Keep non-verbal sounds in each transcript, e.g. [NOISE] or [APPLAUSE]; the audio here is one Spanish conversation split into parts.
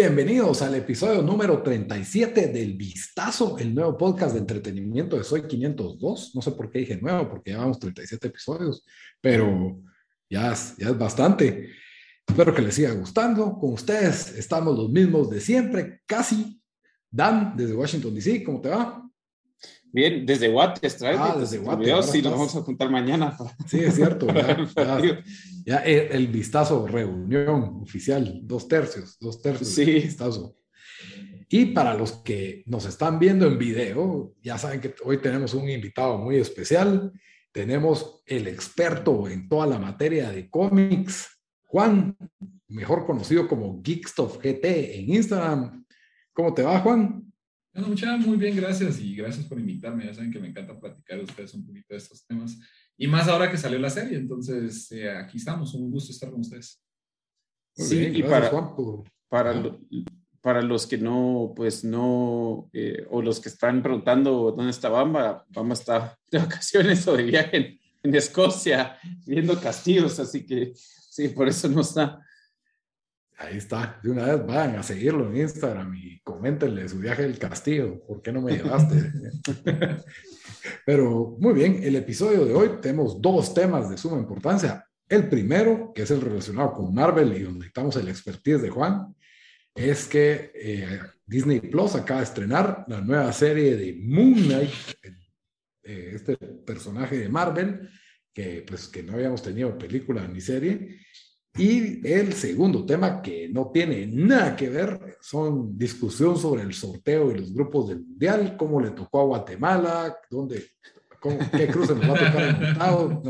Bienvenidos al episodio número 37 del Vistazo, el nuevo podcast de entretenimiento de Soy 502. No sé por qué dije nuevo, porque llevamos 37 episodios, pero ya es, ya es bastante. Espero que les siga gustando. Con ustedes estamos los mismos de siempre, casi. Dan, desde Washington, D.C., ¿cómo te va? Bien, desde Guates, Ah, desde Guates. Sí, lo vamos a contar mañana. Sí, es cierto. [LAUGHS] Ya, el, vistazo, reunión oficial, dos tercios, dos tercios sí. vistazo. Y para los que nos están viendo en video, ya saben que hoy tenemos un invitado muy especial. Tenemos el experto en toda la materia de cómics, Juan, mejor conocido como Geekstuff GT en Instagram. ¿Cómo te va, Juan? Bueno, muy bien, gracias y gracias por invitarme. Ya saben que me encanta platicar de ustedes un poquito de estos temas. Y más ahora que salió la serie, entonces eh, aquí estamos, un gusto estar con ustedes. sí, y para, para, para los que no, pues no, eh, o los que están preguntando dónde está Bamba, Bamba está de vacaciones o de viaje en, en Escocia viendo castillos, así que sí, por eso no está. Ahí está, de una vez vayan a seguirlo en Instagram y coméntenle su viaje del castillo, ¿por qué no me llevaste? [LAUGHS] Pero muy bien, el episodio de hoy tenemos dos temas de suma importancia. El primero, que es el relacionado con Marvel y donde necesitamos el expertise de Juan, es que eh, Disney Plus acaba de estrenar la nueva serie de Moon Knight, eh, este personaje de Marvel, que pues que no habíamos tenido película ni serie, y el segundo tema, que no tiene nada que ver, son discusión sobre el sorteo y los grupos del Mundial, cómo le tocó a Guatemala, dónde, qué cruce nos va a tocar el montado.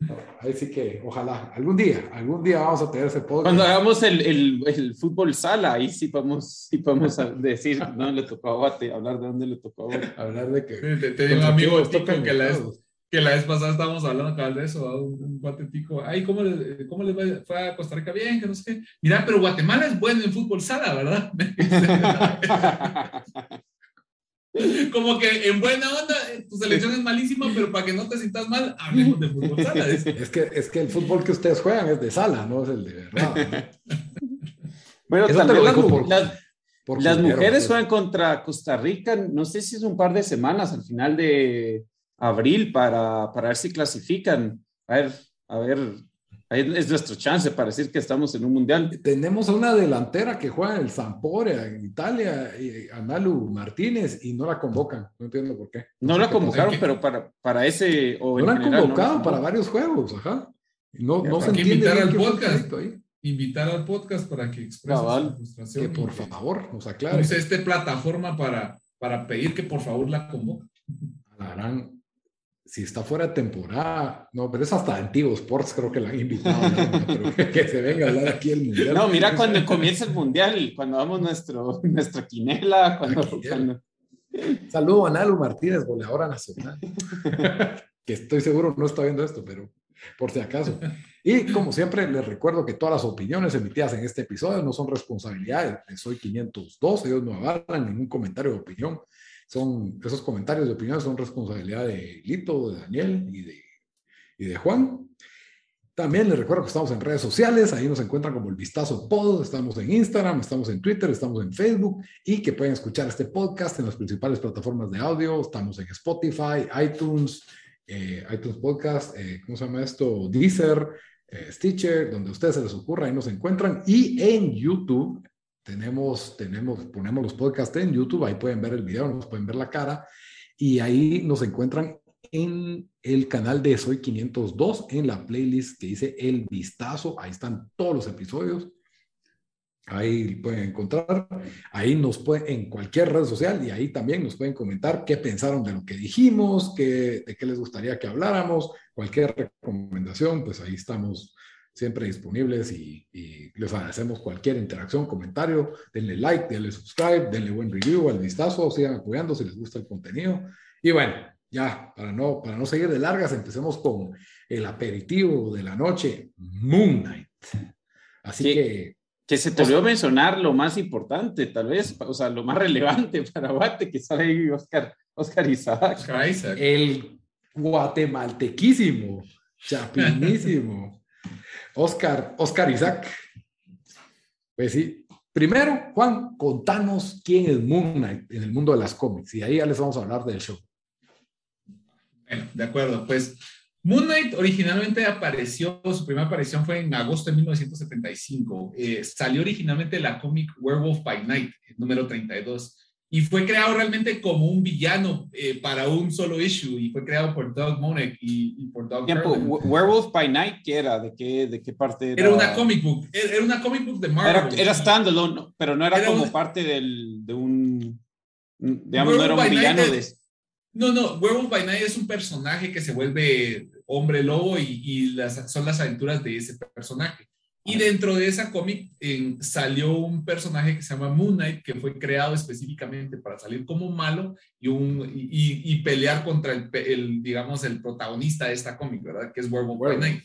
No, ahí sí que ojalá, algún día, algún día vamos a tener ese podcast. Cuando hagamos el, el, el fútbol sala, ahí sí podemos, sí podemos decir dónde le tocó a Guate, hablar de dónde le tocó a Guate. Hablar de que... Te, te un amigo Tico que la que la vez pasada estábamos hablando cabal de eso, un, un guatetico, ay, ¿cómo le, cómo le fue a Costa Rica? Bien, que no sé qué. Mira, pero Guatemala es bueno en fútbol sala, ¿verdad? [LAUGHS] Como que en buena onda, tu selección es malísima, pero para que no te sientas mal, hablemos de fútbol sala. Es que, es que el fútbol que ustedes juegan es de sala, no es el de verdad. bueno, también las, por, las, por las mujeres juegan contra Costa Rica, no sé si es un par de semanas al final de, abril para, para ver si clasifican. A ver, a ver, ahí es nuestro chance para decir que estamos en un mundial. Tenemos a una delantera que juega en el Sampdoria en Italia, Analu Martínez, y no la convocan. No entiendo por qué. No, la convocaron, pero para, para ese. O no la han convocado para varios juegos, ajá. No, no se entiende invitar al podcast. Invitar al podcast para que exprese su frustración. Que por favor nos aclare. Use esta plataforma para, para pedir que por favor la convoque. La gran si está fuera de temporada, no, pero es hasta Antiguo Sports, creo que la han invitado, [LAUGHS] que, se venga a hablar aquí el Mundial. No, mira cuando comienza el Mundial, cuando damos nuestro, nuestra quinela, cuando... Saludo a Nalu Martínez, goleadora nacional, [LAUGHS] que estoy seguro no está viendo esto, pero por si acaso. Y como siempre, les recuerdo que todas las opiniones emitidas en este episodio no son responsabilidad de Soy 502, ellos no avalan ningún comentario de opinión son, esos comentarios de opinión son responsabilidad de Lito, de Daniel y de, y de Juan. También les recuerdo que estamos en redes sociales, ahí nos encuentran como el Vistazo Pod, estamos en Instagram, estamos en Twitter, estamos en Facebook y que pueden escuchar este podcast en las principales plataformas de audio, estamos en Spotify, iTunes, eh, iTunes Podcast, eh, ¿cómo se llama esto? Deezer, eh, Stitcher, donde a ustedes se les ocurra, ahí nos encuentran y en YouTube tenemos, tenemos, ponemos los podcasts en YouTube, ahí pueden ver el video, nos pueden ver la cara y ahí nos encuentran en el canal de Soy 502 en la playlist que dice El Vistazo, ahí están todos los episodios. Ahí pueden encontrar, ahí nos pueden, en cualquier red social y ahí también nos pueden comentar qué pensaron de lo que dijimos, qué, de qué les gustaría que habláramos, cualquier recomendación, pues ahí estamos siempre disponibles y, les agradecemos cualquier interacción, comentario, denle like, denle subscribe, denle buen review al vistazo, sigan apoyando si les gusta el contenido. Y bueno, ya, para no, para no seguir de largas, empecemos con el aperitivo de la noche, Moon Knight. Así que... Que se te olvidó mencionar lo más importante, tal vez, o sea, lo más relevante [LAUGHS] para Guate, que sale ahí Oscar, Oscar Isaac. El guatemaltequísimo, chapinísimo. Oscar, Oscar Isaac. Pues sí, Primero, Juan, contanos quién es Moon Knight en el mundo de las cómics y ahí ya les vamos a hablar del show. Bueno, de acuerdo, pues Moon Knight originalmente apareció, su primera aparición fue en agosto de 1975. Eh, salió originalmente la cómic Werewolf by Night, número 32 y fue creado realmente como un villano eh, para un solo issue y fue creado por Doug Monek y, por Doug Tiempo, Werewolf by Night, ¿qué era? ¿De qué, de qué parte era? Era una comic book, era una comic book de Marvel. Era, standalone, pero no era, como parte del, de un, digamos, no era un villano de... No, no, Werewolf by Night es un personaje que se vuelve hombre lobo y, y las, son las aventuras de ese personaje. Y dentro de esa cómic salió un personaje que se llama Moon Knight, que fue creado específicamente para salir como malo y, un, y, pelear contra el, digamos, el protagonista de esta cómic, ¿verdad? Que es Werewolf by Night.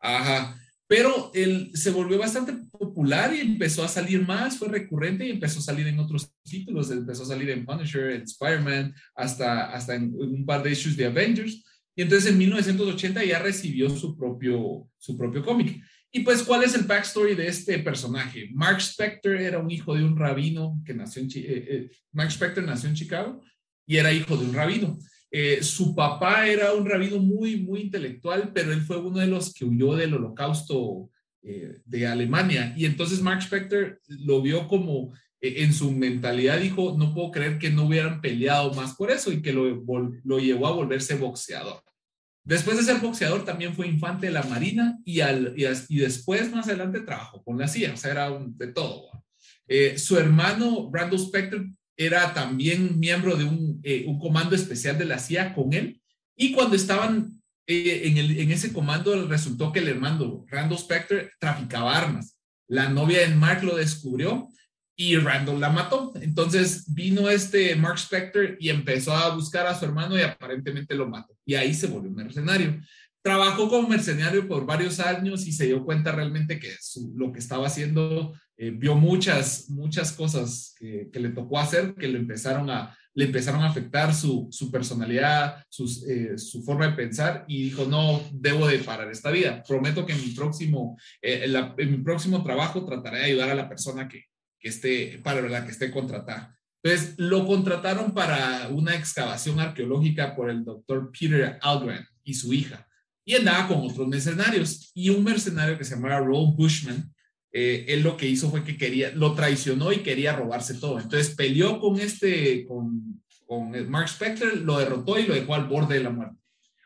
Ajá. Pero él se volvió bastante popular y empezó a salir más, fue recurrente y empezó a salir en otros títulos. Empezó a salir en Punisher, en Spider-Man, hasta, hasta en, un par de issues de Avengers. Y entonces en 1980 ya recibió su propio, su propio cómic. Y pues, ¿cuál es el backstory de este personaje? Mark Spector era un hijo de un rabino que nació en, eh, eh, Mark nació en Chicago y era hijo de un rabino. Eh, su papá era un rabino muy, muy intelectual, pero él fue uno de los que huyó del holocausto de Alemania. Y entonces Mark Spector lo vio como en su mentalidad, dijo, no puedo creer que no hubieran peleado más por eso y que lo, lo llevó a volverse boxeador. Después de ser boxeador, también fue infante de la Marina y, al, y, después, más adelante, trabajó con la CIA, o sea, era de todo. Eh, su hermano, Randall Spector, era también miembro de un, eh, un, comando especial de la CIA con él. Y cuando estaban eh, en, el, en, ese comando, resultó que el hermano, Randall Spector, traficaba armas. La novia de Mark lo descubrió y Randall la mató. Entonces vino este Mark Spector y empezó a buscar a su hermano y aparentemente lo mató. Y ahí se volvió mercenario. Trabajó como mercenario por varios años y se dio cuenta realmente que lo que estaba haciendo, eh, vio muchas, muchas cosas que, le tocó hacer, que le empezaron a, le empezaron a afectar su, su personalidad, eh, su forma de pensar y dijo, no, debo de parar esta vida. Prometo que en mi próximo, eh, en mi próximo trabajo trataré de ayudar a la persona que, esté, para la que esté contratada. Entonces, lo contrataron para una excavación arqueológica por el doctor Peter Algren y su hija. Y andaba con otros mercenarios. Y un mercenario que se llamaba Roll Bushman, eh, él lo que hizo fue que quería, lo traicionó y quería robarse todo. Entonces, peleó con este, con, con Mark Spector, lo derrotó y lo dejó al borde de la muerte.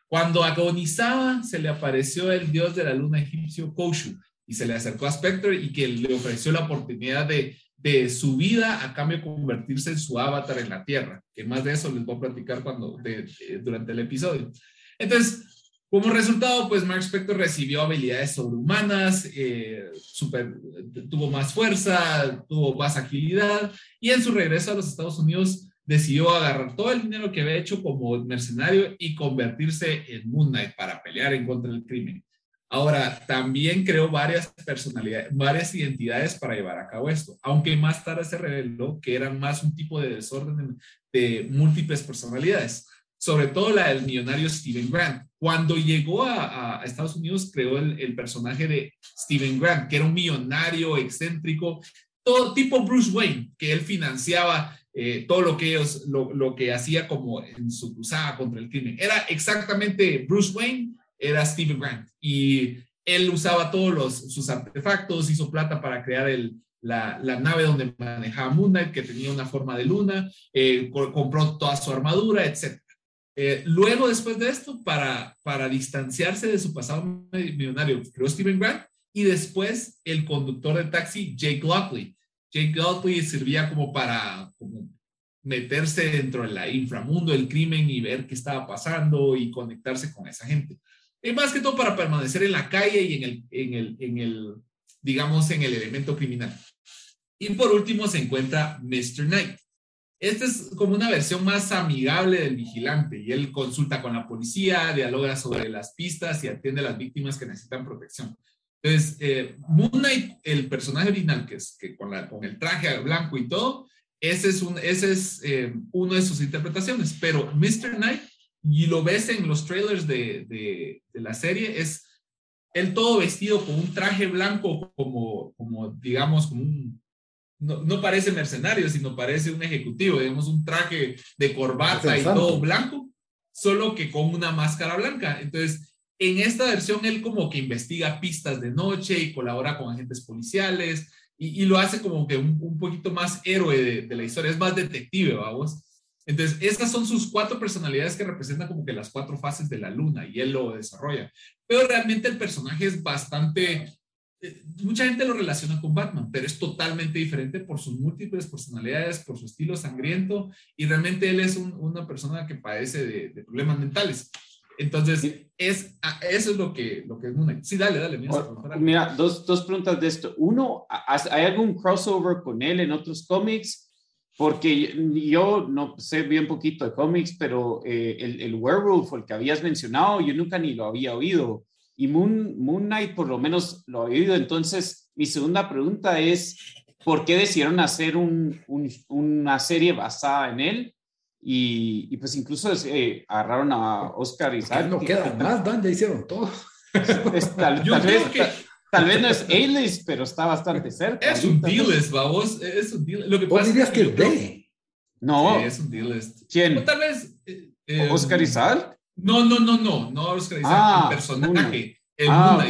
Cuando agonizaba, se le apareció el dios de la luna egipcio, Koshu, y se le acercó a Spectre y que le ofreció la oportunidad de, de su vida a cambio de convertirse en su avatar en la Tierra, que más de eso les voy a platicar cuando, durante el episodio. Entonces, como resultado, pues Mark Spector recibió habilidades sobrehumanas, eh, super, tuvo más fuerza, tuvo más agilidad y en su regreso a los Estados Unidos decidió agarrar todo el dinero que había hecho como mercenario y convertirse en Moon Knight para pelear en contra del crimen. Ahora, también creó varias personalidades, varias identidades para llevar a cabo esto, aunque más tarde se reveló que eran más un tipo de desorden de múltiples personalidades, sobre todo la del millonario Steven Grant. Cuando llegó a, Estados Unidos, creó el, personaje de Steven Grant, que era un millonario excéntrico, todo tipo Bruce Wayne, que él financiaba eh, todo lo que ellos, lo, lo que hacía como en su cruzada contra el crimen. Era exactamente Bruce Wayne era Steve Grant y él usaba todos sus artefactos, hizo plata para crear el, la, nave donde manejaba Moon Knight, que tenía una forma de luna, eh, compró toda su armadura, etc. Eh, luego, después de esto, para, para distanciarse de su pasado millonario, creó Steven Grant y después el conductor de taxi, Jake Lockley. Jake Lockley servía como para meterse dentro del inframundo del crimen y ver qué estaba pasando y conectarse con esa gente. Y más que todo para permanecer en la calle y en el, en el, en el, digamos, en el elemento criminal. Y por último se encuentra Mr. Knight. Este es como una versión más amigable del vigilante y él consulta con la policía, dialoga sobre las pistas y atiende a las víctimas que necesitan protección. Entonces, eh, Moon Knight, el personaje original, que es que con el traje blanco y todo, ese es, un, ese es eh, uno de sus interpretaciones, pero Mr. Knight y lo ves en los trailers de, de, la serie, es él todo vestido con un traje blanco, como, como digamos, como un, no, no, parece mercenario, sino parece un ejecutivo, digamos, un traje de corbata y todo blanco, solo que con una máscara blanca. Entonces, en esta versión, él como que investiga pistas de noche y colabora con agentes policiales y, lo hace como que un, un poquito más héroe de, la historia, es más detective, vamos. Entonces, estas son sus cuatro personalidades que representan como que las cuatro fases de la luna y él lo desarrolla. Pero realmente el personaje es bastante eh, mucha gente lo relaciona con Batman, pero es totalmente diferente por sus múltiples personalidades, por su estilo sangriento y realmente él es una persona que padece de, problemas mentales. Entonces, es, eso es lo que, lo que es Moon Sí, dale, dale. Mira, dos, dos preguntas de esto. Uno, ¿hay algún crossover con él en otros cómics? Porque yo no sé bien poquito de cómics, pero eh, el, el werewolf, el que habías mencionado, yo nunca ni lo había oído. Y Moon, Moon Knight por lo menos lo ha oído. Entonces, mi segunda pregunta es, ¿por qué decidieron hacer un, una serie basada en él? Y, pues incluso eh, agarraron a Oscar Isaac. No queda más, Dan, ya hicieron todo. [LAUGHS] tal, vez, que... tal, vez no es A-list, pero está bastante cerca. Es un D-list, vamos. Es un D-list. Lo que pasa dirías que, es D? No. Sí, es un D-list. ¿Quién? tal vez. Eh, ¿Oscar Isaac? No, no, no, no, no Oscar Isaac, ah, el personaje. El ah,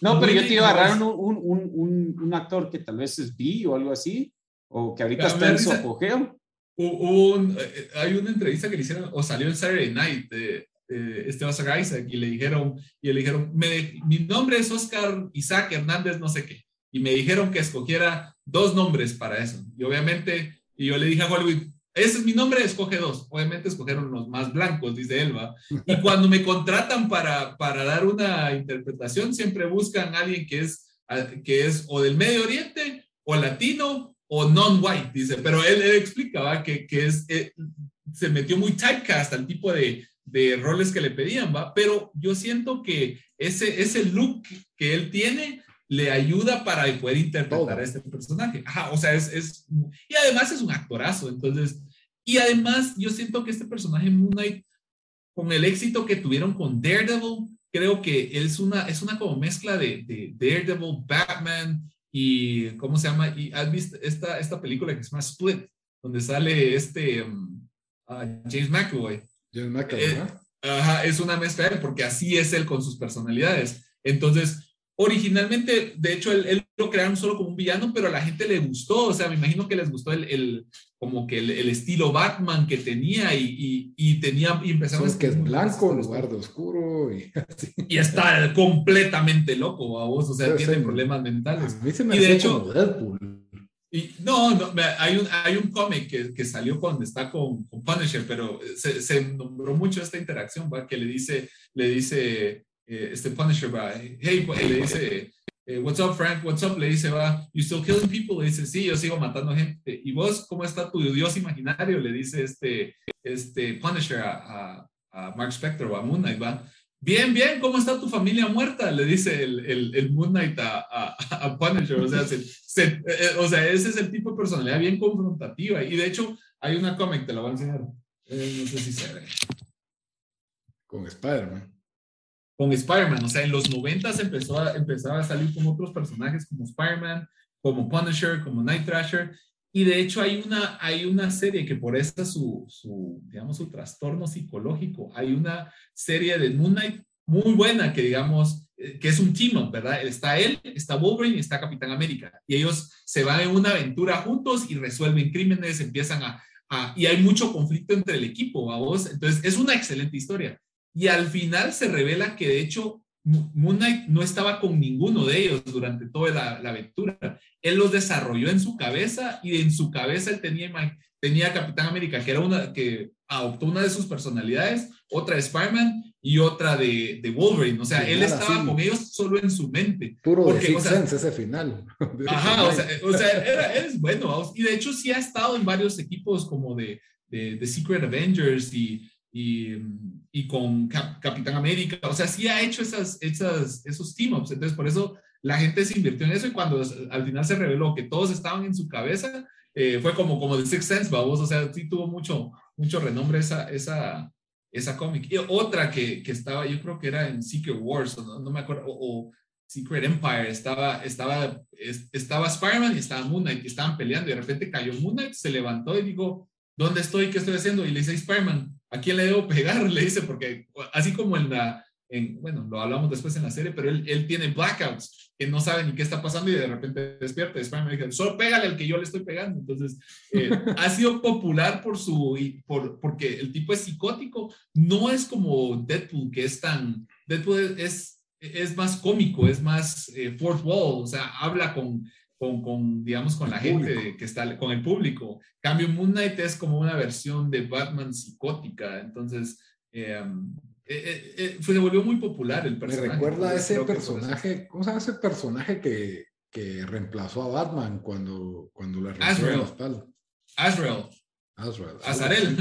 no, pero yo te iba a agarrar un, un, un, un, actor que tal vez es B o algo así, o que ahorita está en su apogeo. Un, eh, hay una entrevista que le hicieron, o salió en Saturday Night, de, de Esteban Isaac, y le dijeron, y le dijeron, me, mi nombre es Oscar Isaac Hernández, no sé qué, y me dijeron que escogiera dos nombres para eso. Y obviamente, y yo le dije a Hollywood, ese es mi nombre, escoge dos. Obviamente escogieron los más blancos, dice Elba. Y [LAUGHS] cuando me contratan para, para dar una interpretación, siempre buscan a alguien que es, que es o del Medio Oriente o latino o non-white, dice. Pero él, él explica que, que es, eh, se metió muy typecast al tipo de, de roles que le pedían, ¿va? Pero yo siento que ese, ese look que él tiene le ayuda para poder interpretar a este personaje. Ajá, o sea, es, es, y además es un actorazo, entonces, y además yo siento que este personaje Moon Knight, con el éxito que tuvieron con Daredevil, creo que es una, es una como mezcla de, de Daredevil, Batman y, ¿cómo se llama? Y has visto esta, esta película que se llama Split, donde sale este um, ah, James McAvoy. McAvoy, eh, Ajá, es una mezcla de él, porque así es él con sus personalidades. Entonces, originalmente, de hecho, él, lo crearon solo como un villano, pero a la gente le gustó, o sea, me imagino que les gustó el, el como que el, estilo Batman que tenía y, y, tenía, y empezaron que es blanco en lugar de oscuro y, [LAUGHS] y está completamente loco, a vos, o sea, tiene problemas mentales. y de hecho, no, no, hay un, hay un cómic que, salió cuando está con, con Punisher, pero se, se, nombró mucho esta interacción, que le dice, le dice, eh, este Punisher va, hey, pues, le dice, eh, what's up Frank, what's up, le dice, va, you still killing people, le dice, sí, yo sigo matando gente, y vos, ¿cómo está tu dios imaginario? Le dice este, este Punisher a, Mark Spector o a Moon bien, bien, ¿cómo está tu familia muerta? Le dice el, el, el Moon Knight a, a, Punisher, o sea, se, eh, o sea, ese es el tipo de personalidad bien confrontativa, y de hecho, hay una cómic, te la voy a enseñar, no sé si se ve. Con Spider-Man con Spider-Man. O sea, en los 90 empezó a, empezaba a salir con otros personajes como Spider-Man, como Punisher, como Night Thrasher. Y de hecho hay una, hay una serie que por esa su, su, digamos, su trastorno psicológico, hay una serie de Moon Knight muy buena que digamos, eh, que es un team ¿verdad? Está él, está Wolverine y está Capitán América. Y ellos se van en una aventura juntos y resuelven crímenes, empiezan a, a y hay mucho conflicto entre el equipo, vos? Entonces es una excelente historia. Y al final se revela que de hecho Moon Knight no estaba con ninguno de ellos durante toda la, aventura. Él los desarrolló en su cabeza y en su cabeza él tenía, tenía Capitán América, que era una que adoptó una de sus personalidades, otra de Spider-Man y otra de, de, Wolverine. O sea, él estaba con ellos solo en su mente. Puro porque, de Sense ese final. [LAUGHS] Ajá, o sea, o sea era, es bueno. Y de hecho sí ha estado en varios equipos como de, de, de Secret Avengers y y, y con Capitán América. O sea, sí ha hecho esas, esas, esos team-ups. Entonces, por eso la gente se invirtió en eso y cuando al final se reveló que todos estaban en su cabeza, eh, fue como, como The Sixth Sense, vamos. O sea, sí tuvo mucho, mucho renombre esa, esa, esa cómic. Y otra que, que estaba, yo creo que era en Secret Wars, no, no me acuerdo, o, Secret Empire, estaba, estaba, estaba Spider-Man y estaba Moon Knight, y estaban peleando y de repente cayó Moon Knight, se levantó y dijo, ¿dónde estoy? ¿Qué estoy haciendo? Y le dice Spider-Man, ¿a quién le debo pegar? [LAUGHS] Le dice, porque así como en la, en, bueno, lo hablamos después en la serie, pero él, él tiene blackouts, que no sabe ni qué está pasando y de repente despierta. Spider-Man dice, solo pégale al que yo le estoy pegando. Entonces, eh, [LAUGHS] ha sido popular por su, por, porque el tipo es psicótico, no es como Deadpool, que es tan, Deadpool es es más cómico, es más eh, fourth wall, o sea, habla con, con, digamos, con la gente que está, con el público. Cambio, Moon Knight es como una versión de Batman psicótica, entonces em, eh, eh, se volvió muy popular el personaje. Me recuerda a ese personaje, ¿cómo se llama ese personaje que, que reemplazó a Batman cuando, cuando le Azrael. Azrael. Azrael. Azarel.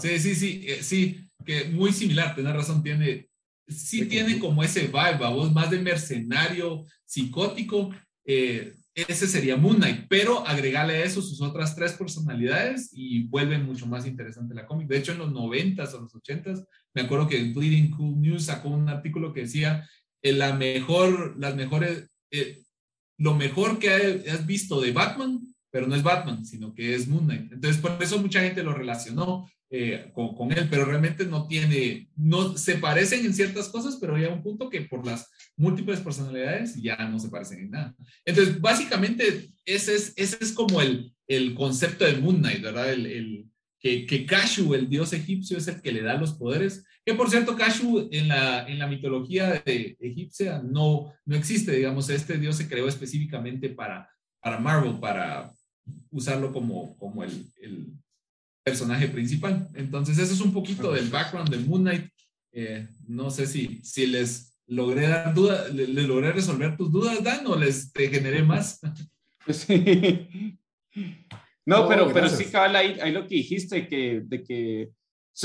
Sí, sí, sí, sí, que muy similar, tenés razón, tiene, sí tiene como ese vibe, vos más de mercenario psicótico. Eh, ese sería Moon Knight, pero agregarle a eso sus otras tres personalidades y vuelve mucho más interesante la cómic. De hecho, en los 90s o los 80s, me acuerdo que Bleeding Cool News sacó un artículo que decía eh, la mejor, las mejores, eh, lo mejor que has visto de Batman, pero no es Batman, sino que es Moon Knight. Entonces, por eso mucha gente lo relacionó eh, con, con, él, pero realmente no tiene, no se parecen en ciertas cosas, pero hay un punto que por las múltiples personalidades ya no se parecen en nada. Entonces, básicamente, ese es, ese es como el, el concepto de Moon Knight, ¿verdad? El, el que, que Kashu, el dios egipcio, es el que le da los poderes. Que por cierto, Kashu en la, en la mitología de egipcia no, no existe, digamos, este dios se creó específicamente para, para Marvel, para usarlo como, como el, el personaje principal. Entonces, eso es un poquito del background de Moon Knight. Eh, no sé si, si les logré dar duda, le, logré resolver tus dudas, Dan, o les te generé más. Sí. No, pero, pero sí, cabal, ahí, ahí, lo que dijiste, que, de que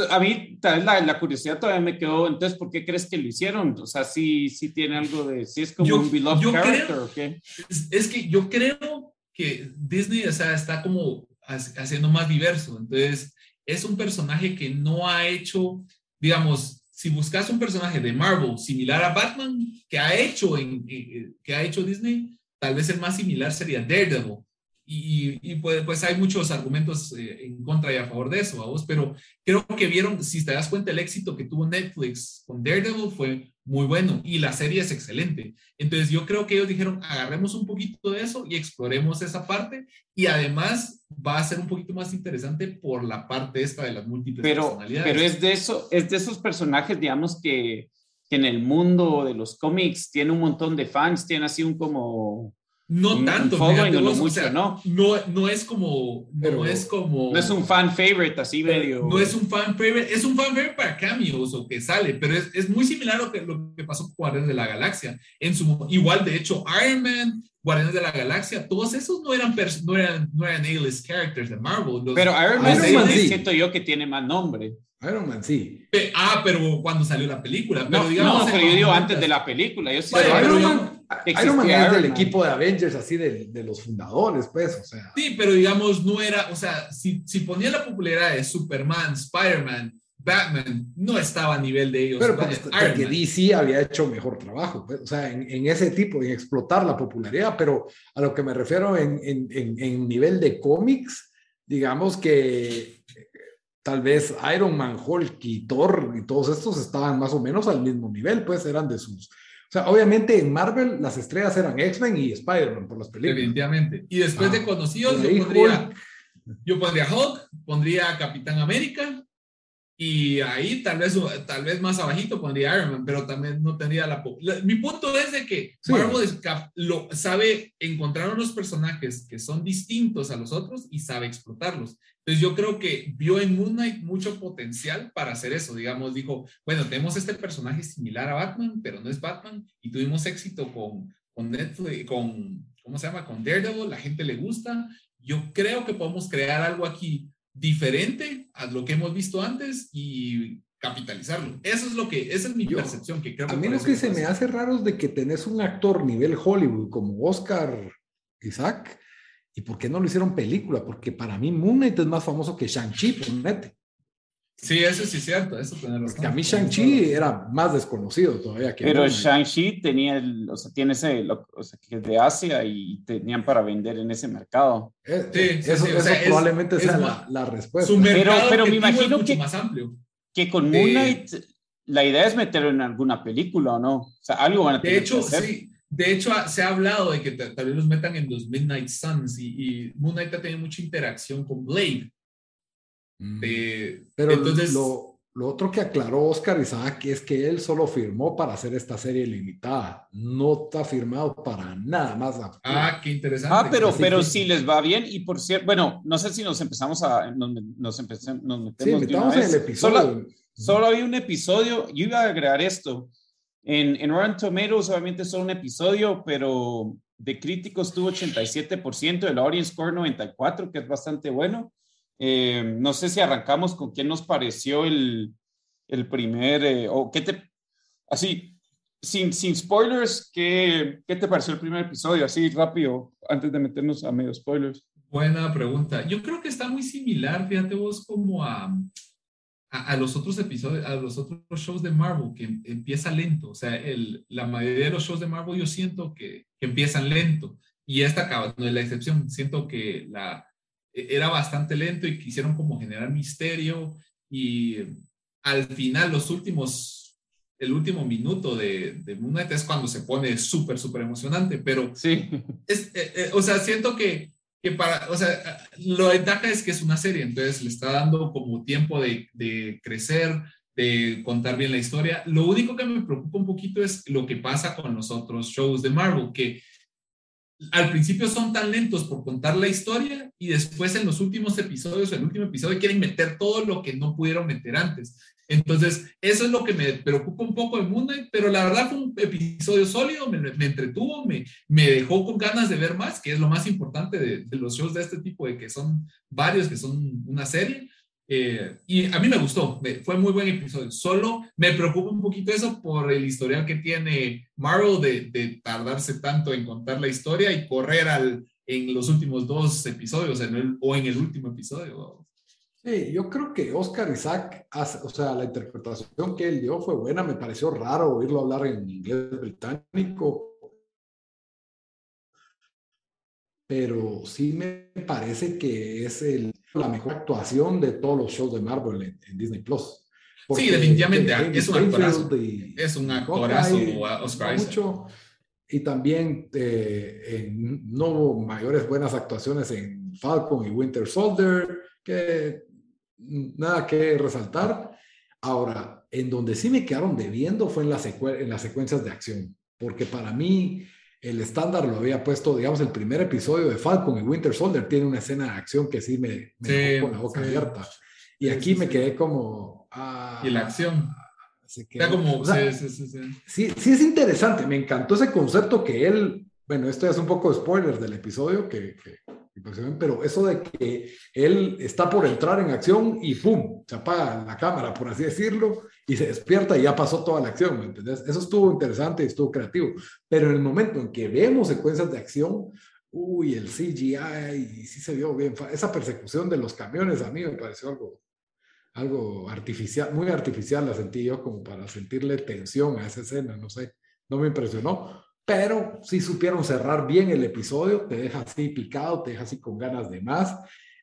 a mí tal vez la, la, curiosidad todavía me quedó, entonces, ¿por qué crees que lo hicieron? O sea, sí, sí tiene algo de, sí es como un beloved character, ¿o qué? Es, es, que yo creo que Disney, o sea, está como haciendo más diverso. Entonces, es un personaje que no ha hecho, digamos, si buscas un personaje de Marvel similar a Batman que ha hecho en, que ha hecho Disney, tal vez el más similar sería Daredevil. Y, y pues, pues, hay muchos argumentos eh, en contra y a favor de eso, vos, pero creo que vieron, si te das cuenta, el éxito que tuvo Netflix con Daredevil fue muy bueno y la serie es excelente. Entonces yo creo que ellos dijeron, agarremos un poquito de eso y exploremos esa parte y además va a ser un poquito más interesante por la parte esta de las múltiples pero, personalidades. Pero es de eso, es de esos personajes, digamos, que, que en el mundo de los cómics tiene un montón de fans, tiene así un como no tanto, no, no, no, es como, no es como, no es un fan favorite así medio, no es un fan favorite, es un fan favorite para cameos o que sale, pero es, es muy similar a lo que, lo que pasó con Guardianes de la Galaxia, en su, igual de hecho Iron Man, Guardianes de la Galaxia, todos esos no eran, no eran, no eran A-list characters de Marvel. pero Iron Man, Iron Man sí. siento yo que tiene más nombre. Iron Man, sí. Ah, pero cuando salió la película. Pero no, digamos, no, pero yo digo antes de la película. Yo sí pero Iron, Man, Iron Man es del equipo de Avengers, así de, de, los fundadores, pues, o sea. Sí, pero digamos, no era, o sea, si, si ponía la popularidad de Superman, Spider-Man, Batman, no estaba a nivel de ellos. Pero porque, porque DC había hecho mejor trabajo, pues, o sea, en, en, ese tipo, en explotar la popularidad, pero a lo que me refiero en, en, en nivel de cómics, digamos que tal vez Iron Man, Hulk y Thor y todos estos estaban más o menos al mismo nivel, pues eran de sus... O sea, obviamente en Marvel las estrellas eran X-Men y Spider-Man por las películas. Definitivamente. Y después de ah, conocidos, yo pondría, yo pondría Hulk, pondría Capitán América, y ahí tal vez, tal vez más abajito pondría Iron Man, pero también no tendría la... mi punto es de que Marvel lo, sabe encontrar unos personajes que son distintos a los otros y sabe explotarlos. Entonces yo creo que vio en Moon Knight mucho potencial para hacer eso. Digamos, dijo, bueno, tenemos este personaje similar a Batman, pero no es Batman, y tuvimos éxito con, con Netflix, con, ¿cómo se llama? Con Daredevil, la gente le gusta. Yo creo que podemos crear algo aquí diferente a lo que hemos visto antes y capitalizarlo. Eso es lo que, esa es mi percepción. Que creo a mí lo que se me hace raro es de que tenés un actor nivel Hollywood como Oscar Isaac, ¿y por qué no lo hicieron película? Porque para mí Moon Knight es más famoso que Shang-Chi, ponete. Sí, eso sí es cierto, eso tiene razón. a mí Shang-Chi era más desconocido todavía que Pero Shang-Chi tenía, el, o sea, tiene ese, o sea, que es de Asia y tenían para vender en ese mercado. Eh, sí, eso, probablemente sea la, respuesta. pero, pero me imagino que, más amplio. que con Moon Knight la idea es meterlo en alguna película o no. O sea, algo van a tener De hecho, sí. De hecho, se ha hablado de que tal vez los metan en los Midnight Suns y, y Moon Knight ha tenido mucha interacción con Blade. Mm. Pero entonces, lo, lo, otro que aclaró Oscar Isaac es que él solo firmó para hacer esta serie limitada. No está firmado para nada más. Ah, qué interesante. Ah, pero, pero si les va bien. Y por cierto, bueno, no sé si nos empezamos a. Nos, nos, empezamos, nos metemos. Sí, en el episodio. Solo, solo había un episodio. Yo iba a agregar esto. En, en Rotten Tomatoes, obviamente, solo un episodio, pero de críticos tuvo 87%, del audience score 94%, que es bastante bueno. Eh, no sé si arrancamos con quién nos pareció el, el primer, eh, o qué te, así, sin, sin spoilers, ¿qué, ¿qué te pareció el primer episodio? Así rápido, antes de meternos a medio spoilers. Buena pregunta. Yo creo que está muy similar, fíjate vos, como a, a, los otros episodios, a los otros shows de Marvel, que em, empieza lento. O sea, el, la mayoría de los shows de Marvel yo siento que, empiezan lento. Y esta no es la excepción. Siento que la, era bastante lento y quisieron como generar misterio y al final los últimos, el último minuto de, de Moon Knight es cuando se pone súper, súper emocionante, pero sí. Es, eh, eh, o sea, siento que, que para, o sea, lo ventaja es que es una serie, entonces le está dando como tiempo de, de crecer, de contar bien la historia. Lo único que me preocupa un poquito es lo que pasa con los otros shows de Marvel, que al principio son tan lentos por contar la historia y después en los últimos episodios, el último episodio, quieren meter todo lo que no pudieron meter antes. Entonces, eso es lo que me preocupa un poco de Moon pero la verdad fue un episodio sólido, me, entretuvo, me, me, dejó con ganas de ver más, que es lo más importante de, de, los shows de este tipo, de que son varios, que son una serie. Eh, y a mí me gustó, fue muy buen episodio. Solo me preocupa un poquito eso por el historial que tiene Marvel de, de tardarse tanto en contar la historia y correr al, en los últimos dos episodios en el, o en el último episodio. Sí, yo creo que Oscar Isaac, o sea, la interpretación que él dio fue buena. Me pareció raro oírlo hablar en inglés británico. Pero sí me parece que es el la mejor actuación de todos los shows de Marvel en, Disney Plus. Sí, definitivamente. es, un actorazo. es un actorazo. Oscar mucho, y también eh, no hubo mayores buenas actuaciones en Falcon y Winter Soldier, que nada que resaltar. Ahora, en donde sí me quedaron debiendo fue en, la en las secuencias de acción, porque para mí el estándar lo había puesto, digamos, el primer episodio de Falcon y Winter Soldier tiene una escena de acción que sí me, me dejó con la boca abierta. Y aquí me quedé como... Ah, y la acción. como, sí, sí, es interesante, me encantó ese concepto que él, bueno, esto es un poco de spoiler del episodio, que, que, pero eso de que él está por entrar en acción y ¡pum! se apaga la cámara, por así decirlo, y se despierta y ya pasó toda la acción, ¿me entendés? Eso estuvo interesante y estuvo creativo, pero en el momento en que vemos secuencias de acción, uy, el CGI, sí se vio bien, esa persecución de los camiones a mí me pareció algo, algo artificial, muy artificial la sentí yo como para sentirle tensión a esa escena, no sé, no me impresionó, pero sí supieron cerrar bien el episodio, te deja así picado, te deja así con ganas de más.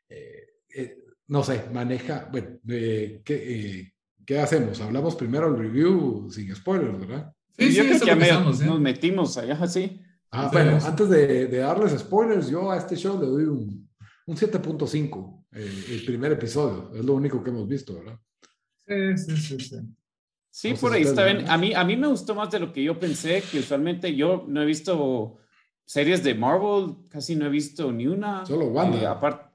Eh, eh, no sé, maneja, bueno, eh, ¿qué, ¿qué, hacemos? Hablamos primero el review sin spoilers, ¿verdad? Sí, yo creo que ya nos metimos allá así. Ah, bueno, antes de, de, darles spoilers, yo a este show le doy un, un 7.5, el primer episodio, es lo único que hemos visto, ¿verdad? Sí, sí, sí, sí. Sí, por ahí está bien. A mí, a mí me gustó más de lo que yo pensé, que usualmente yo no he visto series de Marvel, casi no he visto ni una. Solo Wanda. Eh, aparte,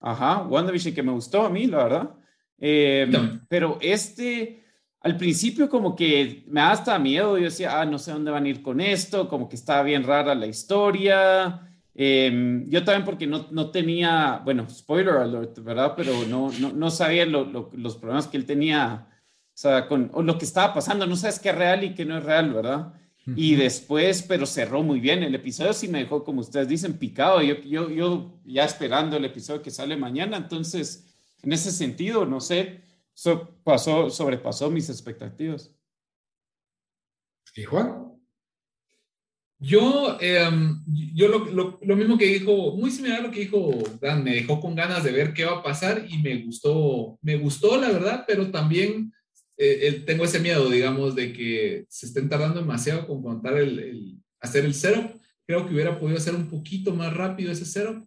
ajá, WandaVision que me gustó a mí, la verdad. Eh, pero este, al principio como que me da hasta miedo, yo decía, ah, no sé dónde van a ir con esto, como que estaba bien rara la historia. Em, yo también porque no, no, tenía, bueno, spoiler alert, ¿verdad? Pero no, no, no sabía los problemas que él tenía o sea, con lo que estaba pasando, no sabes qué es real y qué no es real, ¿verdad? Y después, pero cerró muy bien. El episodio sí me dejó, como ustedes dicen, picado. Yo, yo, ya esperando el episodio que sale mañana. Entonces, en ese sentido, no sé, pasó, sobrepasó mis expectativas. ¿Y Juan? Yo, em, yo lo, lo, mismo que dijo, muy similar a lo que dijo Dan, me dejó con ganas de ver qué va a pasar y me gustó, me gustó la verdad, pero también eh, tengo ese miedo, digamos, de que se estén tardando demasiado con contar el, el, hacer el setup. Creo que hubiera podido hacer un poquito más rápido ese setup.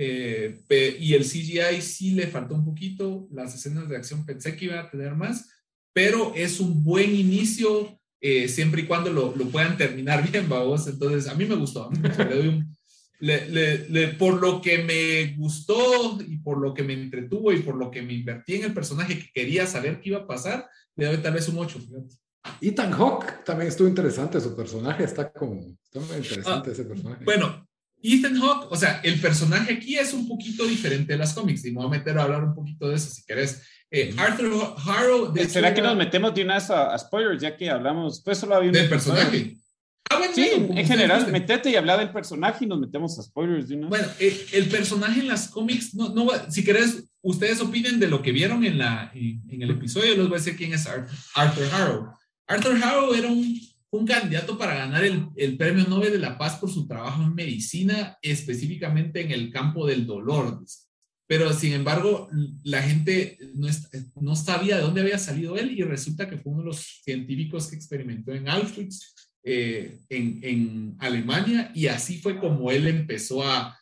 Eh, y el CGI sí le faltó un poquito. Las escenas de acción pensé que iba a tener más, pero es un buen inicio eh, siempre y cuando lo, lo, puedan terminar [LAUGHS] bien, vamos. Entonces, a mí me gustó. le, le, por lo que me gustó y por lo que me entretuvo y por lo que me invertí en el personaje que quería saber qué iba a pasar, le doy tal vez un 8. Ethan Hawke también estuvo interesante, su personaje está como, está muy interesante ah, ese personaje. Bueno, Ethan Hawke, o sea, el personaje aquí es un poquito diferente de las cómics, y me voy a meter a hablar un poquito de eso si querés. Eh, Arthur Harrow. De ¿Será que nos metemos de una vez a, spoilers ya que hablamos? Pues solo había Del personaje. Ah, bueno, sí, en general, metete y habla del personaje y nos metemos a spoilers de una Bueno, eh, el personaje en las cómics, no, no, si querés, ustedes opinen de lo que vieron en, la, en, el episodio, les voy a decir quién es Arthur Harrow. Arthur Harrow era un, un candidato para ganar el, el, Premio Nobel de la Paz por su trabajo en medicina, específicamente en el campo del dolor. Pero sin embargo, la gente no, no sabía de dónde había salido él y resulta que fue uno de los científicos que experimentó en Auschwitz, eh, en, en, Alemania, y así fue como él empezó a,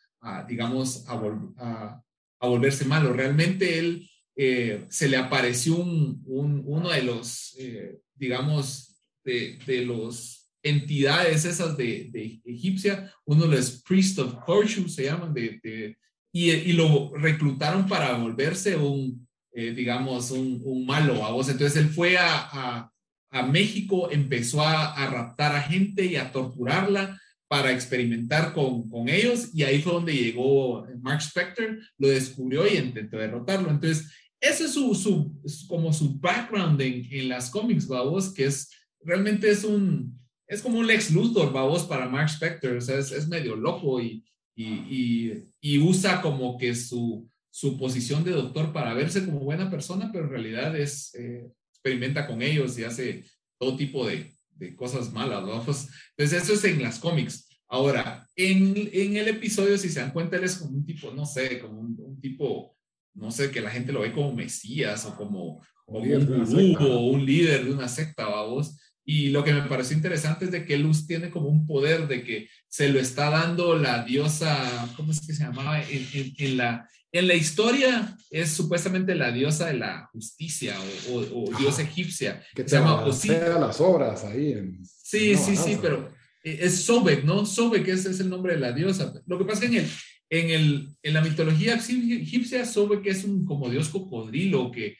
digamos, a, a, a volverse malo. Realmente él eh, se le apareció un, uno de los, eh, digamos, de, de, los entidades esas de, de, egipcia, uno de los Priest of Horseshoe se llaman, de, y, y, lo reclutaron para volverse un, eh, digamos, un, un, malo a vos. Entonces él fue a, a, a México, empezó a, a raptar a gente y a torturarla para experimentar con, con, ellos y ahí fue donde llegó Mark Spector, lo descubrió y intentó derrotarlo. Entonces, ese es su, su como su background en, en las cómics, babos, que es realmente es un, es como un Lex Luthor, babos, para Mark Spector, o sea, es, es medio loco y, y, y, usa como que su, su posición de doctor para verse como buena persona, pero en realidad es, eh, experimenta con ellos y hace todo tipo de, de cosas malas. Pues, entonces, eso es en las cómics. Ahora, en, en, el episodio, si se dan cuenta, él es como un tipo, no sé, como un, tipo, no sé, que la gente lo ve como mesías o como, como un o un líder de una secta, vamos. Y lo que me pareció interesante es de que Luz tiene como un poder de que se lo está dando la diosa, ¿cómo es que se llamaba? En, en, la, en la historia es supuestamente la diosa de la justicia o, o, diosa egipcia. Que se llama las obras ahí. En, sí, sí, sí, pero eh, es Sobek, ¿no? Sobek ese es el nombre de la diosa. Lo que pasa es que en, el, en, el, en la mitología egipcia, Sobek es un como dios cocodrilo que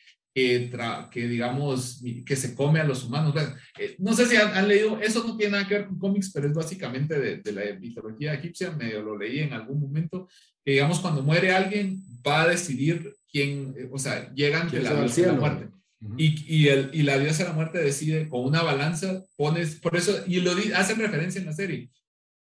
que, digamos, que se come a los humanos. Eh, no sé si han, leído, eso no tiene nada que ver con cómics, pero es básicamente de, la mitología egipcia, medio lo leí en algún momento, que digamos cuando muere alguien va a decidir quién, eh, o sea, llega ante la diosa de la muerte. y, y, el, y, la diosa de la muerte decide con una balanza, pones, por eso, y lo hacen referencia en la serie,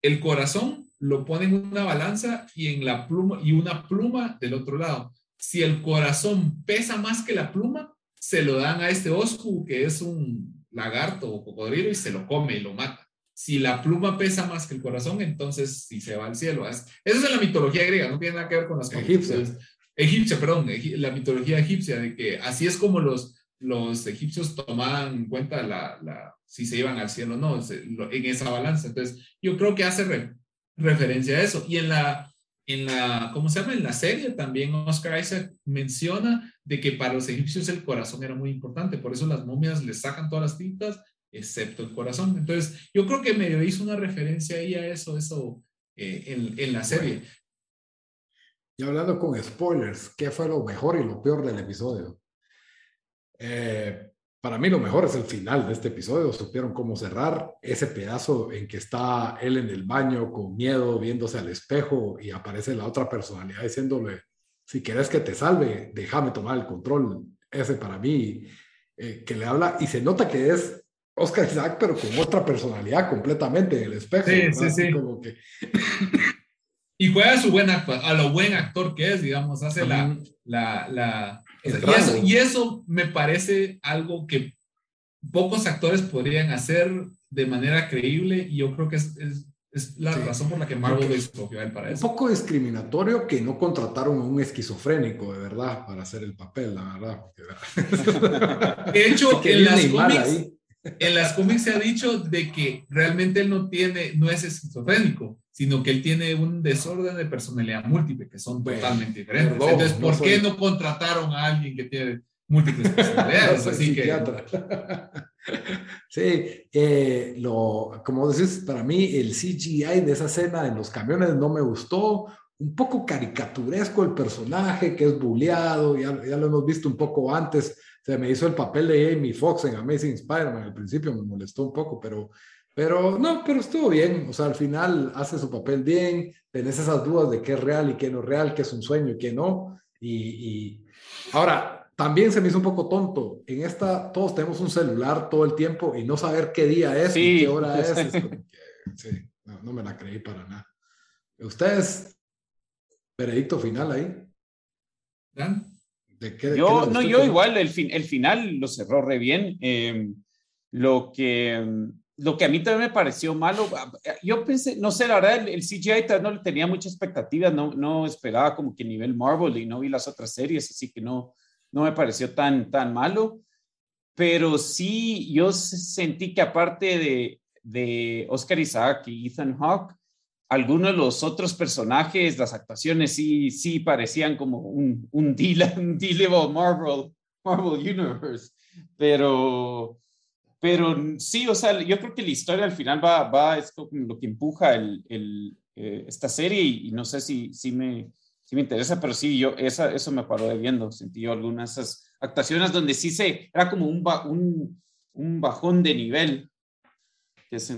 el corazón lo pone en una balanza y en la pluma, y una pluma del otro lado si el corazón pesa más que la pluma, se lo dan a este Oscu, que es un lagarto o cocodrilo, y se lo come y lo mata. Si la pluma pesa más que el corazón, entonces sí se va al cielo. Eso es en la mitología griega, no tiene nada que ver con las egipcias. Egipcia, perdón, la mitología egipcia, de que así es como los, los egipcios tomaban en cuenta la, la, si se iban al cielo o no, en esa balanza. Entonces, yo creo que hace referencia a eso. Y en la, en la, ¿cómo se llama? En la serie también Oscar Isaac menciona de que para los egipcios el corazón era muy importante, por eso las momias les sacan todas las tintas, excepto el corazón. Entonces, yo creo que medio hizo una referencia ahí a eso, eso eh, en, en, la serie. Y hablando con spoilers, ¿qué fue lo mejor y lo peor del episodio? Eh, para mí lo mejor es el final de este episodio. Supieron cómo cerrar ese pedazo en que está él en el baño con miedo, viéndose al espejo y aparece la otra personalidad diciéndole, si quieres que te salve, déjame tomar el control. Ese para mí, eh, que le habla y se nota que es Oscar Isaac, pero con otra personalidad completamente en el espejo. Sí, sí, sí. Como que... y juega su buen a lo buen actor que es, digamos, hace la, la, la y, eso, me parece algo que pocos actores podrían hacer de manera creíble y yo creo que es, es, la razón por la que Marvel escogió a él para eso. Un poco discriminatorio que no contrataron a un esquizofrénico, de verdad, para hacer el papel, la verdad. de hecho, [LAUGHS] en las cómics, en las cómics se ha dicho de que realmente él no tiene, no es esquizofrénico, sino que él tiene un desorden de personalidad múltiple, que son totalmente diferentes. Entonces, ¿por qué no contrataron a alguien que tiene múltiples [LAUGHS] personalidades? Así que... [LAUGHS] sí, eh, lo, como decís, para mí el CGI de esa escena en los camiones no me gustó. Un poco caricaturesco el personaje que es bulleado, ya, ya lo hemos visto un poco antes se me hizo el papel de Amy Fox en Amazing Spider-Man. Al principio me molestó un poco, pero, pero no, pero estuvo bien. O sea, al final hace su papel bien. Tenés esas dudas de qué es real y qué no es real, qué es un sueño y qué no. Y, ahora, también se me hizo un poco tonto. En esta, todos tenemos un celular todo el tiempo y no saber qué día es y qué hora es. [LAUGHS] sí, no, me la creí para nada. ¿Ustedes? Veredicto final ahí. ¿Dan? yo, no, yo igual, el, fin, el final lo cerró re bien. Em, lo, que, lo que a mí también me pareció malo, yo pensé, no sé, la verdad, el, CGI no le tenía mucha expectativa, no, no esperaba como que nivel Marvel y no vi las otras series, así que no, no me pareció tan, tan malo. Pero sí, yo sentí que aparte de, de Oscar Isaac y Ethan Hawke, algunos de los otros personajes, las actuaciones sí, sí parecían como un, un deal, [LAUGHS] un deal Marvel, Marvel Universe, pero, pero sí, o sea, yo creo que la historia al final va, va es lo que empuja el, el, eh, esta serie y, no sé si, si, me, si me interesa, pero sí, yo esa, eso me paró de viendo, sentí yo algunas de esas actuaciones donde sí se, era como un, un, un bajón de nivel. Que Sí.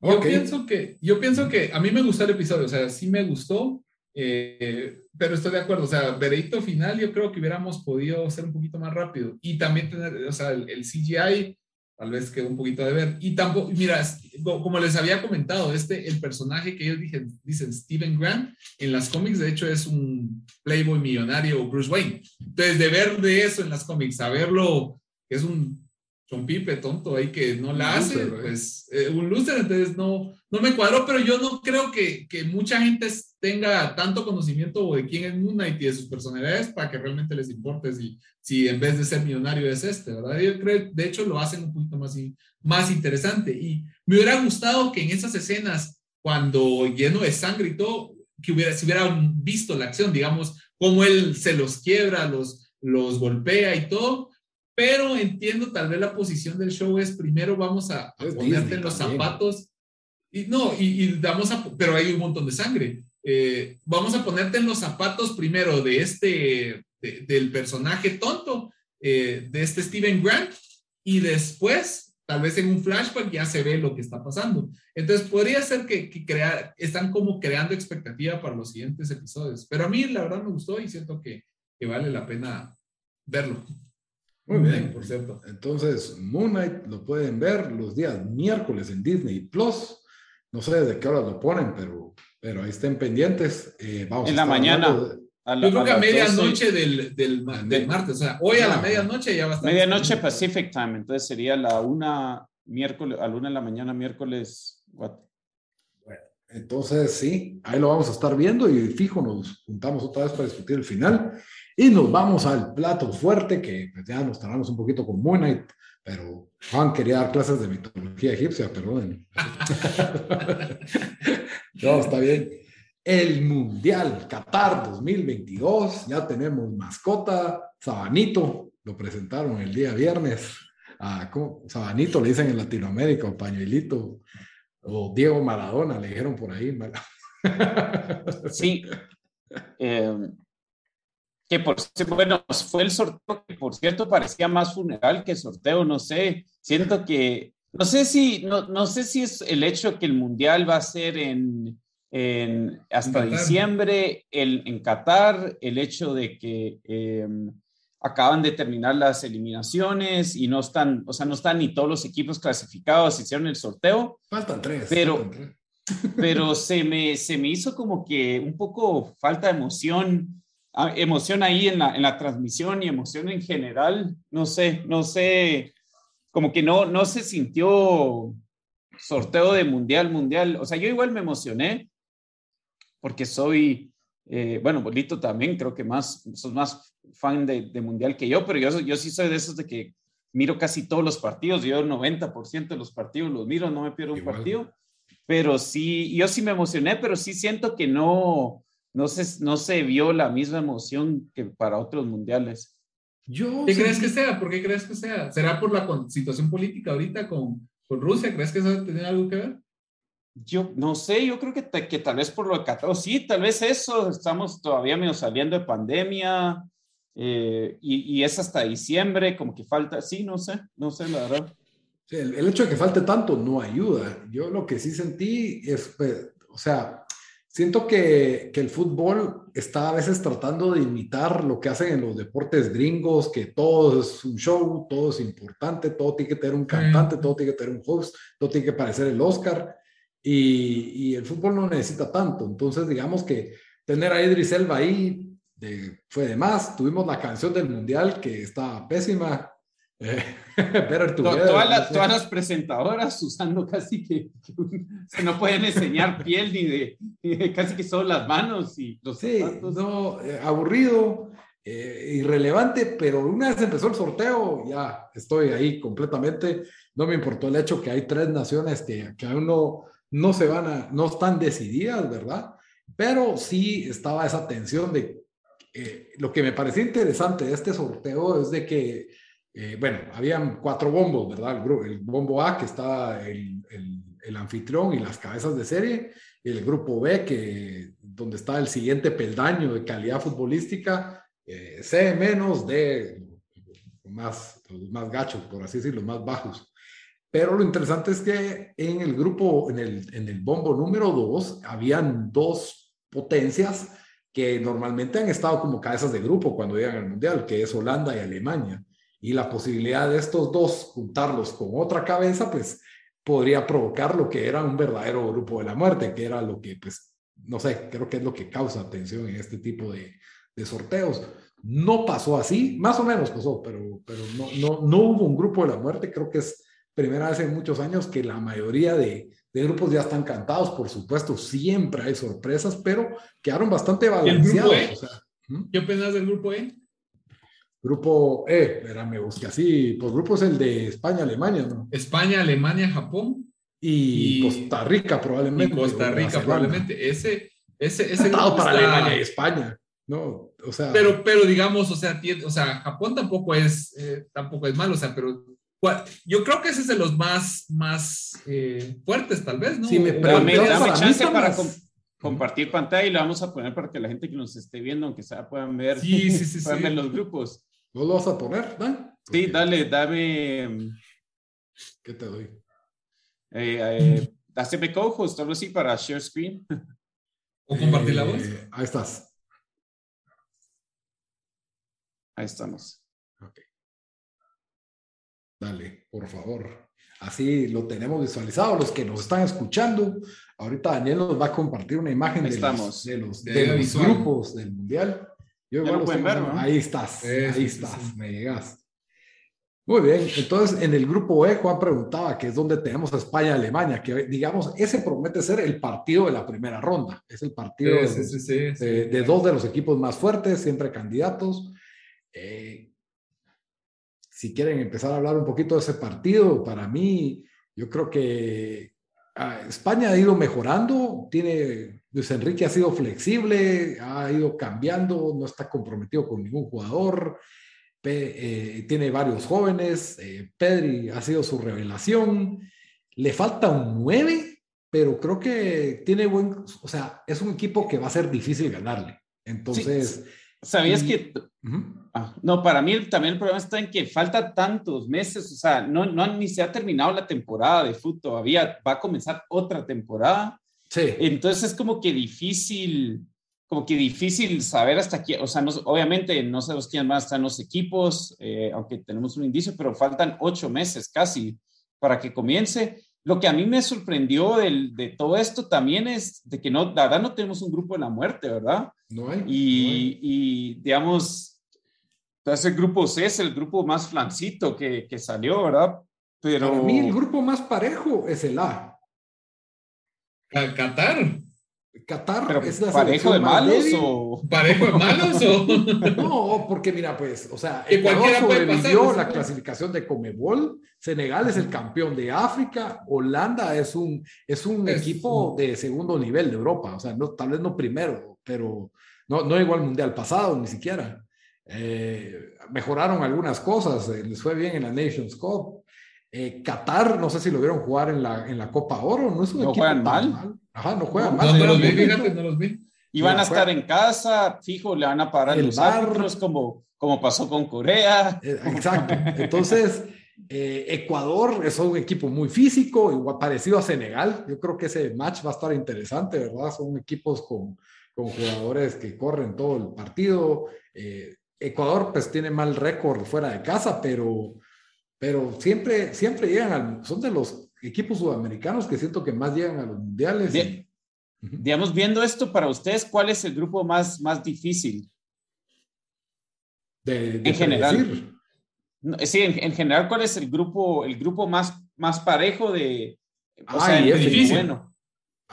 Yo, pienso que, yo pienso que a mí me gustó el episodio, o sea, sí me gustó, eh, pero estoy de acuerdo, o sea, veredicto final yo creo que hubiéramos podido ser un poquito más rápido y también tener, o sea, el, CGI tal vez quedó un poquito de ver y tampoco, mira, como les había comentado, este, el personaje que ellos dicen, dicen Steven Grant, en las cómics de hecho es un playboy millonario Bruce Wayne, entonces de ver de eso en las cómics, saberlo es un un Pipe tonto ahí que no la hace, pues eh, un loser, entonces no, no me cuadró, pero yo no creo que, que, mucha gente tenga tanto conocimiento de quién es Moon Knight y de sus personalidades para que realmente les importe si, si en vez de ser millonario es este, ¿verdad? Yo creo, de hecho, lo hacen un poquito más, más interesante y me hubiera gustado que en esas escenas, cuando lleno de sangre y todo, que hubiera, si hubieran visto la acción, digamos, cómo él se los quiebra, los, los golpea y todo, pero entiendo tal vez la posición del show es primero vamos a, ponerte en los zapatos y no, y, damos a, pero hay un montón de sangre. Eh, vamos a ponerte en los zapatos primero de este, del personaje tonto, eh, de este Steven Grant, y después, tal vez en un flashback ya se ve lo que está pasando. Entonces, podría ser que, que crear, están como creando expectativa para los siguientes episodios, pero a mí la verdad me gustó y siento que, que vale la pena verlo. Muy bien, por cierto. Entonces, Moon Knight lo pueden ver los días miércoles en Disney Plus. No sé de qué hora lo ponen, pero, pero ahí estén pendientes. Eh, vamos en la mañana. Yo creo que a medianoche del, del, del, martes, o sea, hoy a la medianoche ya va a estar. Medianoche Pacific Time, entonces sería la una miércoles, a la una de la mañana miércoles. Bueno, entonces sí, ahí lo vamos a estar viendo y fijo nos juntamos otra vez para discutir el final. Y nos vamos al plato fuerte, que pues, ya nos tardamos un poquito con Moon Knight, pero Juan quería dar clases de mitología egipcia, perdón. [LAUGHS] no, está bien. El Mundial Qatar 2022, ya tenemos mascota, Sabanito, lo presentaron el día viernes. a Sabanito le dicen en Latinoamérica, o pañuelito, o Diego Maradona, le dijeron por ahí. Sí. [LAUGHS] Eh, que por bueno, fue el sorteo que por cierto parecía más funeral que sorteo, no sé, siento que, no sé si, no, no sé si es el hecho que el mundial va a ser en, en hasta diciembre el, en Qatar, el hecho de que em, acaban de terminar las eliminaciones y no están, o sea, no están ni todos los equipos clasificados, hicieron el sorteo. Faltan tres. Pero, pero se, me, se me hizo como que un poco falta de emoción emoción ahí en la, en la transmisión y emoción en general, no sé, no sé, como que no, no se sintió sorteo de mundial, mundial. O sea, yo igual me emocioné porque soy, eh, bueno, Bolito también, creo que más, sos más fan de, de, mundial que yo, pero yo, yo sí soy de esos de que miro casi todos los partidos, yo el 90% de los partidos los miro, no me pierdo un partido, pero sí, yo sí me emocioné, pero sí siento que no, no se, no se vio la misma emoción que para otros mundiales. Yo ¿Qué crees que sea? ¿Por qué crees que sea? ¿Será por la situación política ahorita con, con Rusia? ¿Crees que eso tiene algo que ver? Yo no sé, yo creo que, que tal vez por lo de Qatar, sí, tal vez eso, estamos todavía medio saliendo de pandemia, eh, y, es hasta diciembre, como que falta, sí, no sé, no sé, la verdad. el, hecho de que falte tanto no ayuda. Yo lo que sí sentí es, pues, o sea, siento que, que, el fútbol está a veces tratando de imitar lo que hacen en los deportes gringos, que todo es un show, todo es importante, todo tiene que tener un cantante, todo tiene que tener un host, todo tiene que parecer el Oscar. Y, y el fútbol no necesita tanto. Entonces, digamos que tener a Idris Elba ahí fue de más. Tuvimos la canción del mundial que está pésima. Eh, [LAUGHS] todas, las, presentadoras [LAUGHS] usando casi que, se no pueden enseñar piel ni de, casi que solo las manos y los sí, no, eh, aburrido, eh, irrelevante, pero una vez empezó el sorteo, ya estoy ahí completamente. No me importó el hecho que hay tres naciones que, que aún no, no se van a, no están decididas, ¿verdad? Pero sí estaba esa tensión de eh, lo que me pareció interesante de este sorteo es de que, eh, bueno, habían cuatro bombos, ¿verdad? El, el bombo A, que está el, el, anfitrión y las cabezas de serie, el grupo B, que, donde está el siguiente peldaño de calidad futbolística, eh, C menos, D más, más gachos, por así decirlo, más bajos. Pero lo interesante es que en el grupo, en el, en el bombo número 2, habían dos potencias que normalmente han estado como cabezas de grupo cuando llegan al Mundial, que es Holanda y Alemania. Y la posibilidad de estos dos juntarlos con otra cabeza, pues podría provocar lo que era un verdadero grupo de la muerte, que era lo que, pues, no sé, creo que es lo que causa tensión en este tipo de, de sorteos. No pasó así, más o menos pasó, pero, pero no, no, no hubo un grupo de la muerte. Creo que es primera vez en muchos años que la mayoría de, de grupos ya están cantados, por supuesto, siempre hay sorpresas, pero quedaron bastante balanceados. E? ¿Qué opinas del grupo E? Grupo E, espérame, busque así, pues grupo es el de España, Alemania, ¿no? España, Alemania, Japón. Y, Costa Rica probablemente. Y Costa Rica probablemente. Ese, ese, ese grupo para Alemania y España. No, o sea. Pero, pero digamos, o sea, o sea, Japón tampoco es, eh, tampoco es malo, o sea, pero yo creo que ese es de los más, más eh, fuertes, tal vez, ¿no? Sí, me dame, dame chance para compartir pantalla y lo vamos a poner para que la gente que nos esté viendo, aunque sea, puedan ver, sí, sí, sí, [LAUGHS] puedan ver los grupos. ¿No lo vas a poner, Dan? Sí, dale, dame. ¿Qué te doy? Eh, eh, hazme co-host, algo así para share screen. [LAUGHS] ¿O compartir la voz? Eh, ahí estás. Ahí estamos. Ok. Dale, por favor. Así lo tenemos visualizado. Los que nos están escuchando, ahorita Daniel nos va a compartir una imagen de los, de los, grupos del Mundial. Yo igual ver, Ahí estás, ahí estás, me llegas. Muy bien, entonces en el grupo E, Juan preguntaba que es donde tenemos a España y Alemania, que digamos, ese promete ser el partido de la primera ronda. Es el partido de, de, dos de los equipos más fuertes, siempre candidatos. Eh, si quieren empezar a hablar un poquito de ese partido, para mí, yo creo que España ha ido mejorando, tiene, Luis Enrique ha sido flexible, ha ido cambiando, no está comprometido con ningún jugador, eh, tiene varios jóvenes, eh, Pedri ha sido su revelación, le falta un 9, pero creo que tiene buen, o sea, es un equipo que va a ser difícil ganarle. Entonces... ¿Sabías que Ah, no, para mí también el problema está en que falta tantos meses, o sea, no, no ni se ha terminado la temporada de fútbol todavía, va a comenzar otra temporada. Sí. Entonces es como que difícil, como que difícil saber hasta quién, o sea, obviamente no sabemos quién más están los equipos, eh, aunque tenemos un indicio, pero faltan ocho meses casi para que comience. lo que a mí me sorprendió de todo esto también es de que no, la verdad no tenemos un grupo de la muerte, ¿verdad? No hay. Y, y digamos, ese grupo C es el grupo más flancito que, que salió, ¿verdad? Pero... Para mí el grupo más parejo es el A. Qatar. Qatar es la parejo de malos o parejo de malos o no porque mira pues o sea Ecuador sobrevivió la clasificación de Comebol Senegal es el campeón de África Holanda es un es un equipo de segundo nivel de Europa o sea no tal vez no primero pero no no llegó al mundial pasado ni siquiera eh, mejoraron algunas cosas eh, les fue bien en la Nations Cup eh, Qatar, no sé si lo vieron jugar en la, en la Copa Oro, no es un no juegan mal. Ajá, no juegan mal. No, no los vi, fíjate, no los vi. Y van a estar en casa, fijo, le van a parar el los árbitros como, como pasó con Corea. Exacto. Entonces, Ecuador es un equipo muy físico, igual parecido a Senegal. Yo creo que ese match va a estar interesante, ¿verdad? Son equipos con, con jugadores que corren todo el partido. Ecuador, pues, tiene mal récord fuera de casa, pero pero siempre, siempre llegan al, son de los equipos sudamericanos que siento que más llegan a los mundiales. Digamos, viendo esto para ustedes, ¿cuál es el grupo más, más difícil? De, en general. sí, en, general, ¿cuál es el grupo, el grupo más, más parejo de... O sea, es difícil. Bueno.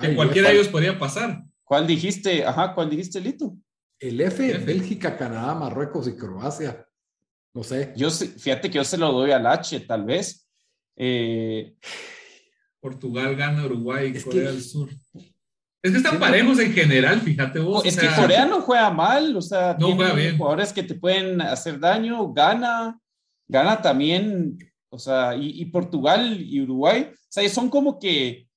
Que cualquiera de ellos podría pasar. ¿Cuál dijiste? Ajá, ¿cuál dijiste, Lito? El F, Bélgica, Canadá, Marruecos y Croacia. No sé. Yo, fíjate que yo se lo doy al H, tal vez. Eh, Portugal gana Uruguay y Corea del Sur. Es que están parejos en general, fíjate vos. Es que Corea no juega mal, o sea, no juega bien. jugadores que te pueden hacer daño, gana, gana también, o sea, y, Portugal y Uruguay, o sea, son como que.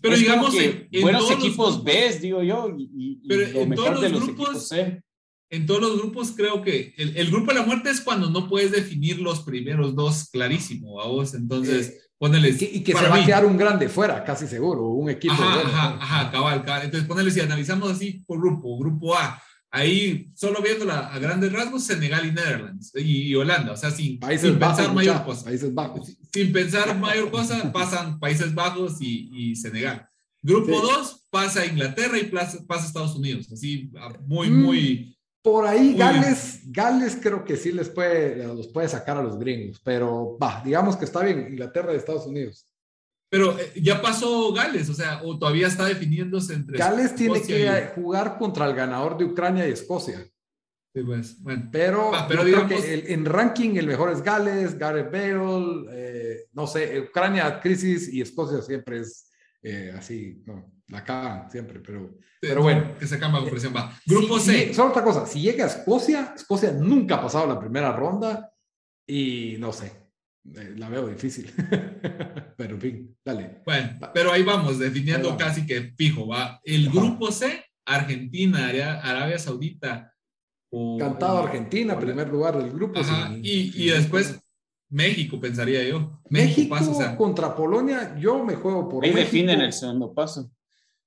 Pero digamos, buenos equipos B, digo yo, y, lo mejor de los equipos C en todos los grupos creo que el, grupo de la muerte es cuando no puedes definir los primeros dos clarísimo a vos. Entonces, eh, ponele. Y que, se va a quedar un grande fuera, casi seguro, un equipo. Ajá, ajá, ajá, cabal, cabal. Entonces, ponele, si analizamos así por grupo, grupo A, ahí solo viéndola a grandes rasgos, Senegal y Netherlands y, Holanda, o sea, sin, pensar mayor cosa. Países Bajos. Sin pensar mayor cosa, [LAUGHS] pasan Países Bajos y, Senegal. Grupo 2 pasa Inglaterra y pasa, pasa Estados Unidos, así muy, mm. muy por ahí Gales, Gales creo que sí les puede, los puede sacar a los gringos, pero va, digamos que está bien Inglaterra y Estados Unidos. Pero eh, ya pasó Gales, o sea, o todavía está definiéndose entre. Gales tiene que jugar contra el ganador de Ucrania y Escocia. Sí, pues, bueno. Pero, pero digamos... que en ranking el mejor es Gales, Gareth Bale, eh, no sé, Ucrania, crisis y Escocia siempre es eh, así, no, la cagan siempre, pero, pero bueno. Que se cambia la presión, va. Grupo C. solo otra cosa, si llega a Escocia, Escocia nunca ha pasado la primera ronda y no sé, eh, la veo difícil. [LAUGHS] pero en fin, dale. Bueno, pero ahí vamos, definiendo casi que fijo, va. El grupo C, Argentina, Arabia Saudita. Cantado Argentina, primer lugar del grupo. y, y después México, pensaría yo. México, contra Polonia, yo me juego por Ahí definen el segundo paso.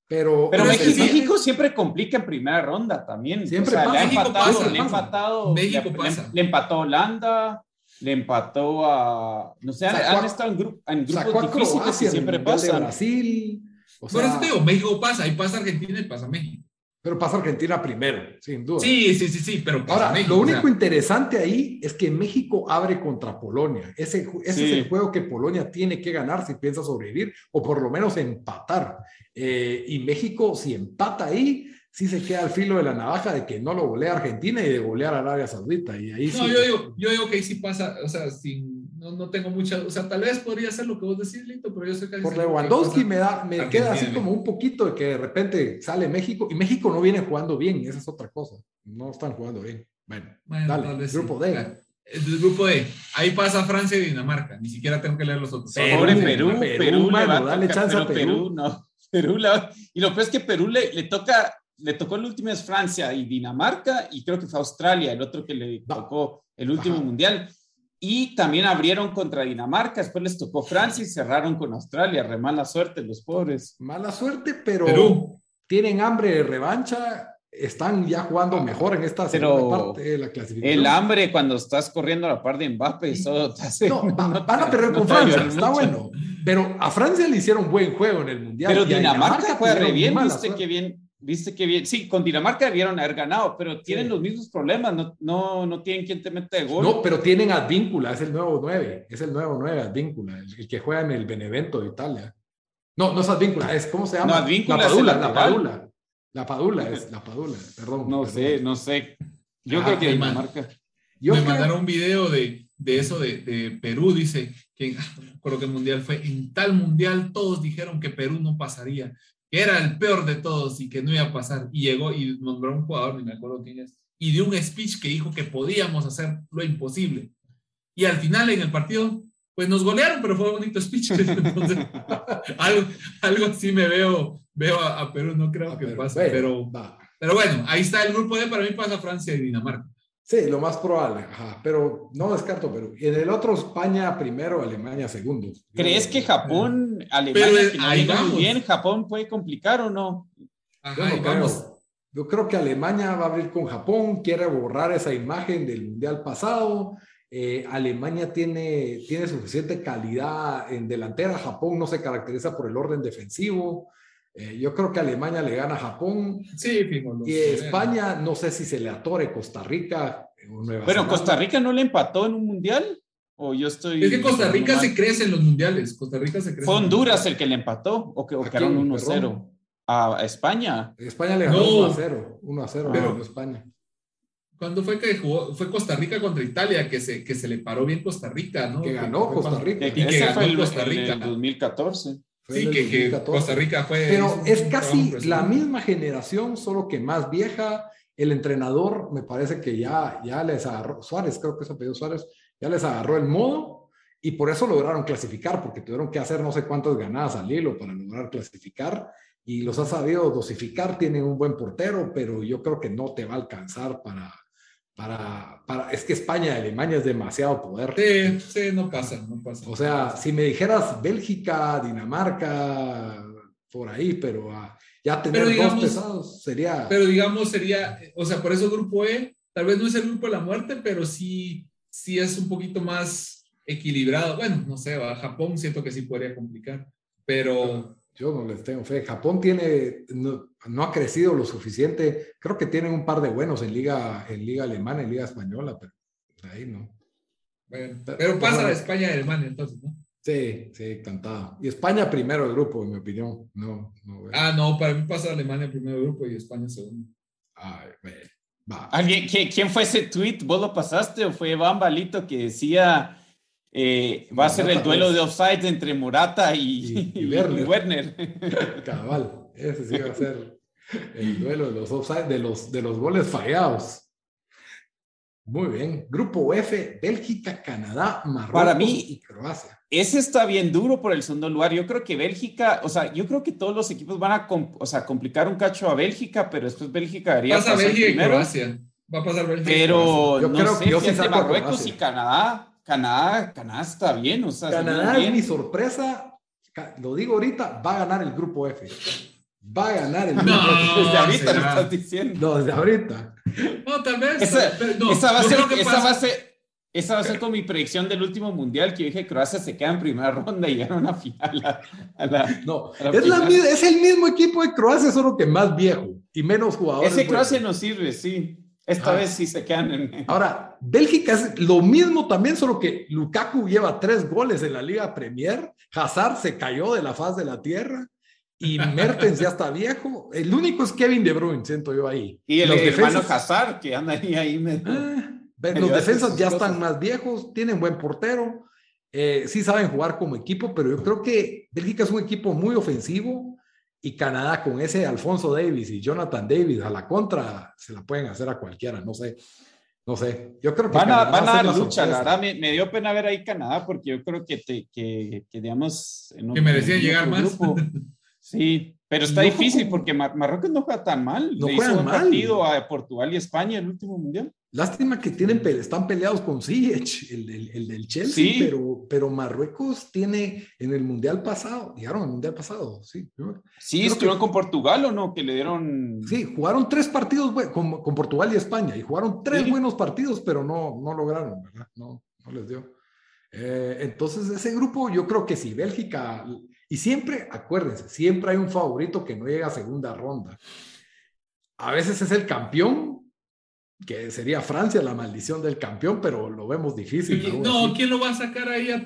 Pero, pero México, siempre complica en primera ronda también. Siempre Le ha empatado, le, empatado México pasa. Le, empató Holanda, le empató a. No sé, han, estado en, grupo, en grupos difíciles y siempre pasa. Brasil. O sea, Por eso te digo, México pasa, ahí pasa Argentina y pasa México. Pero pasa Argentina primero, sin duda. Sí, sí, sí, sí, pero Ahora, lo único interesante ahí es que México abre contra Polonia. Ese, ese es el juego que Polonia tiene que ganar si piensa sobrevivir o por lo menos empatar. Eh, y México, si empata ahí, sí se queda al filo de la navaja de que no lo golea Argentina y de golear a Arabia Saudita. Y ahí no, yo, digo, yo digo que ahí sí pasa, o sea, sin no, no, tengo mucha, o sea, tal vez podría ser lo que vos decís, Lito, pero yo sé que... Por Lewandowski me, da, me queda así como un poquito de que de repente sale México, y México no viene jugando bien, esa es otra cosa, no están jugando bien. Bueno, dale, grupo D. El grupo D, ahí pasa Francia y Dinamarca, ni siquiera tengo que leer los otros. Perú, Perú, Perú, dale chance a Perú. no, [LAUGHS] Perú, y lo peor es que Perú le, le toca le tocó el último es Francia y Dinamarca, y creo que fue Australia, el otro que le tocó el último mundial. Y también abrieron contra Dinamarca, después les tocó Francia y cerraron con Australia. Re mala suerte los pobres. Mala suerte, pero tienen hambre de revancha. Están ya jugando mejor en esta segunda parte de la clasificación. El hambre cuando estás corriendo a la par de Mbappé y todo te No, [LAUGHS] van, a perder con Francia, está bueno. Pero a Francia le hicieron buen juego en el Mundial. Pero Dinamarca, fue re bien, viste que bien, viste que bien. Sí, con Dinamarca debieron haber ganado, pero tienen los mismos problemas, no, no, no tienen quien te mete gol. No, pero tienen Advíncula, es el nuevo 9, es el nuevo 9, Advíncula, el, que juega en el Benevento de Italia. No, no es Advíncula, es, ¿cómo se llama? No, Advíncula la Padula, la Padula. La Padula es, la Padula, perdón. No sé, no sé. Yo creo que Dinamarca. Yo me mandaron un video de, de eso de, de, Perú, dice que [LAUGHS] creo que el mundial fue en tal mundial todos dijeron que Perú no pasaría, que era el peor de todos y que no iba a pasar. Y llegó y nombró un jugador, ni me acuerdo quién es, y dio un speech que dijo que podíamos hacer lo imposible. Y al final en el partido, pues nos golearon, pero fue un bonito speech. [LAUGHS] [LAUGHS] algo, algo así me veo, veo a, Perú, no creo que pase, pero, pero bueno, ahí está el grupo D, para mí pasa Francia y Dinamarca. Sí, lo más probable, pero no descarto Perú. Y en el otro, España primero, Alemania segundo. ¿Crees que Japón, Alemania, muy bien, Japón puede complicar o no? Yo creo que Alemania va a abrir con Japón, quiere borrar esa imagen del Mundial pasado. Eh, Alemania tiene, tiene suficiente calidad en delantera, Japón no se caracteriza por el orden defensivo. Eh, yo creo que Alemania le gana a Japón. Sí, Y España, no sé si se le atore Costa Rica. Pero Costa Rica no le empató en un mundial. O yo estoy. Es que Costa Rica se crece en los mundiales. Costa Rica se crece. ¿Fue Honduras el que le empató o que quedaron 1-0? A España. España le ganó 1-0. 1-0 pero España. ¿Cuándo fue que jugó? Fue Costa Rica contra Italia, que se, que se le paró bien Costa Rica, ¿no? Que ganó Costa Rica. y que ganó Costa Rica. En el 2014. Sí, que, Costa Rica fue. Pero es casi la misma generación, solo que más vieja. El entrenador, me parece que ya, ya les agarró, Suárez, creo que se pedido Suárez, ya les agarró el modo y por eso lograron clasificar, porque tuvieron que hacer no sé cuántas ganadas al hilo para lograr clasificar y los ha sabido dosificar. Tienen un buen portero, pero yo creo que no te va a alcanzar para, para, para, es que España y Alemania es demasiado poder. Sí, sí, no pasa, no pasa. O sea, si me dijeras Bélgica, Dinamarca, por ahí, pero ah, ya tener dos pesados sería. Pero digamos, sería, o sea, por eso grupo E, tal vez no es el grupo de la muerte, pero sí, sí es un poquito más equilibrado. Bueno, no sé, a Japón siento que sí podría complicar, pero. Yo no les tengo fe. Japón tiene, no, ha crecido lo suficiente. Creo que tienen un par de buenos en liga, en liga alemana, en liga española, pero ahí no. pero pasa a España y Alemania entonces, ¿no? Sí, sí, encantado. Y España primero del grupo, en mi opinión. No, ah, no, para mí pasa Alemania primero del grupo y España segundo. Ay, va. ¿Alguien, ¿Quién fue ese tweet? ¿Vos lo pasaste o fue Bambalito que decía eh, va a ser el duelo de offside entre Morata y, Werner. [LAUGHS] Cabal, ese sí va a ser el duelo de los offside, de los, de los goles fallados. Muy bien. Grupo F, Bélgica, Canadá, Marruecos Para mí, y Croacia. Ese está bien duro por el segundo lugar. Yo creo que Bélgica, o sea, yo creo que todos los equipos van a o sea, complicar un cacho a Bélgica, pero después Bélgica debería Pasa Bélgica y Croacia. Va a pasar Bélgica. Pero yo no creo sé, que yo Marruecos y Canadá Canadá, Canadá está bien, o sea. Canadá es mi sorpresa, lo digo ahorita, va a ganar el grupo F. Va a ganar el grupo F. Desde ahorita lo estás diciendo. No, desde ahorita. No, tal vez. Esa, va, a ser, esa va a ser, esa va a ser con mi predicción del último mundial que dije Croacia se queda en primera ronda y gana una final. no, es, la, es, el mismo equipo de Croacia, solo que más viejo y menos jugadores. Ese Croacia no sirve, sí. Esta vez sí se quedan en... Ahora, Bélgica es lo mismo también, solo que Lukaku lleva tres goles en la Liga Premier, Hazard se cayó de la faz de la tierra y [LAUGHS] Mertens ya está viejo. El único es Kevin De Bruyne, siento yo ahí. Y el los defensas, Hazard, que anda ahí. ahí ah, los defensas ya están más viejos, tienen buen portero, eh, sí saben jugar como equipo, pero yo creo que Bélgica es un equipo muy ofensivo y Canadá con ese Alfonso Davis y Jonathan Davis a la contra se la pueden hacer a cualquiera, no sé. No sé, yo creo que van a, van a dar lucha, la verdad, me, dio pena ver ahí Canadá porque yo creo que, te, que, que digamos... que merecía llegar más. sí, pero está difícil porque Marruecos no juega tan mal. No juega mal. partido a Portugal y España el último mundial. Lástima que tienen, están peleados con Ziyech, el, el, del Chelsea, pero, pero Marruecos tiene en el Mundial pasado, llegaron al Mundial pasado, sí. Sí, estuvieron con Portugal o no, que le dieron... Sí, jugaron tres partidos con, con Portugal y España, y jugaron tres buenos partidos, pero no, no lograron, ¿verdad? No, no les dio. Eh, entonces, ese grupo, yo creo que si Bélgica, y siempre, acuérdense, siempre hay un favorito que no llega a segunda ronda. A veces es el campeón que sería Francia la maldición del campeón, pero lo vemos difícil. No, ¿quién lo va a sacar ahí a,